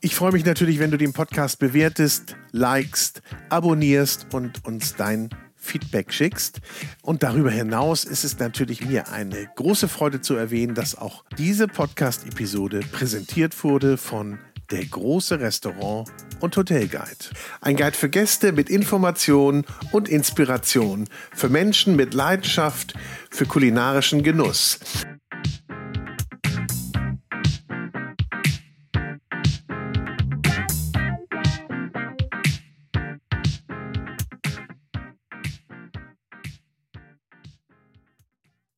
Ich freue mich natürlich, wenn du den Podcast bewertest, likest, abonnierst und uns dein Feedback schickst. Und darüber hinaus ist es natürlich mir eine große Freude zu erwähnen, dass auch diese Podcast-Episode präsentiert wurde von der große Restaurant und Hotelguide. Ein Guide für Gäste mit Informationen und Inspiration, für Menschen mit Leidenschaft für kulinarischen Genuss.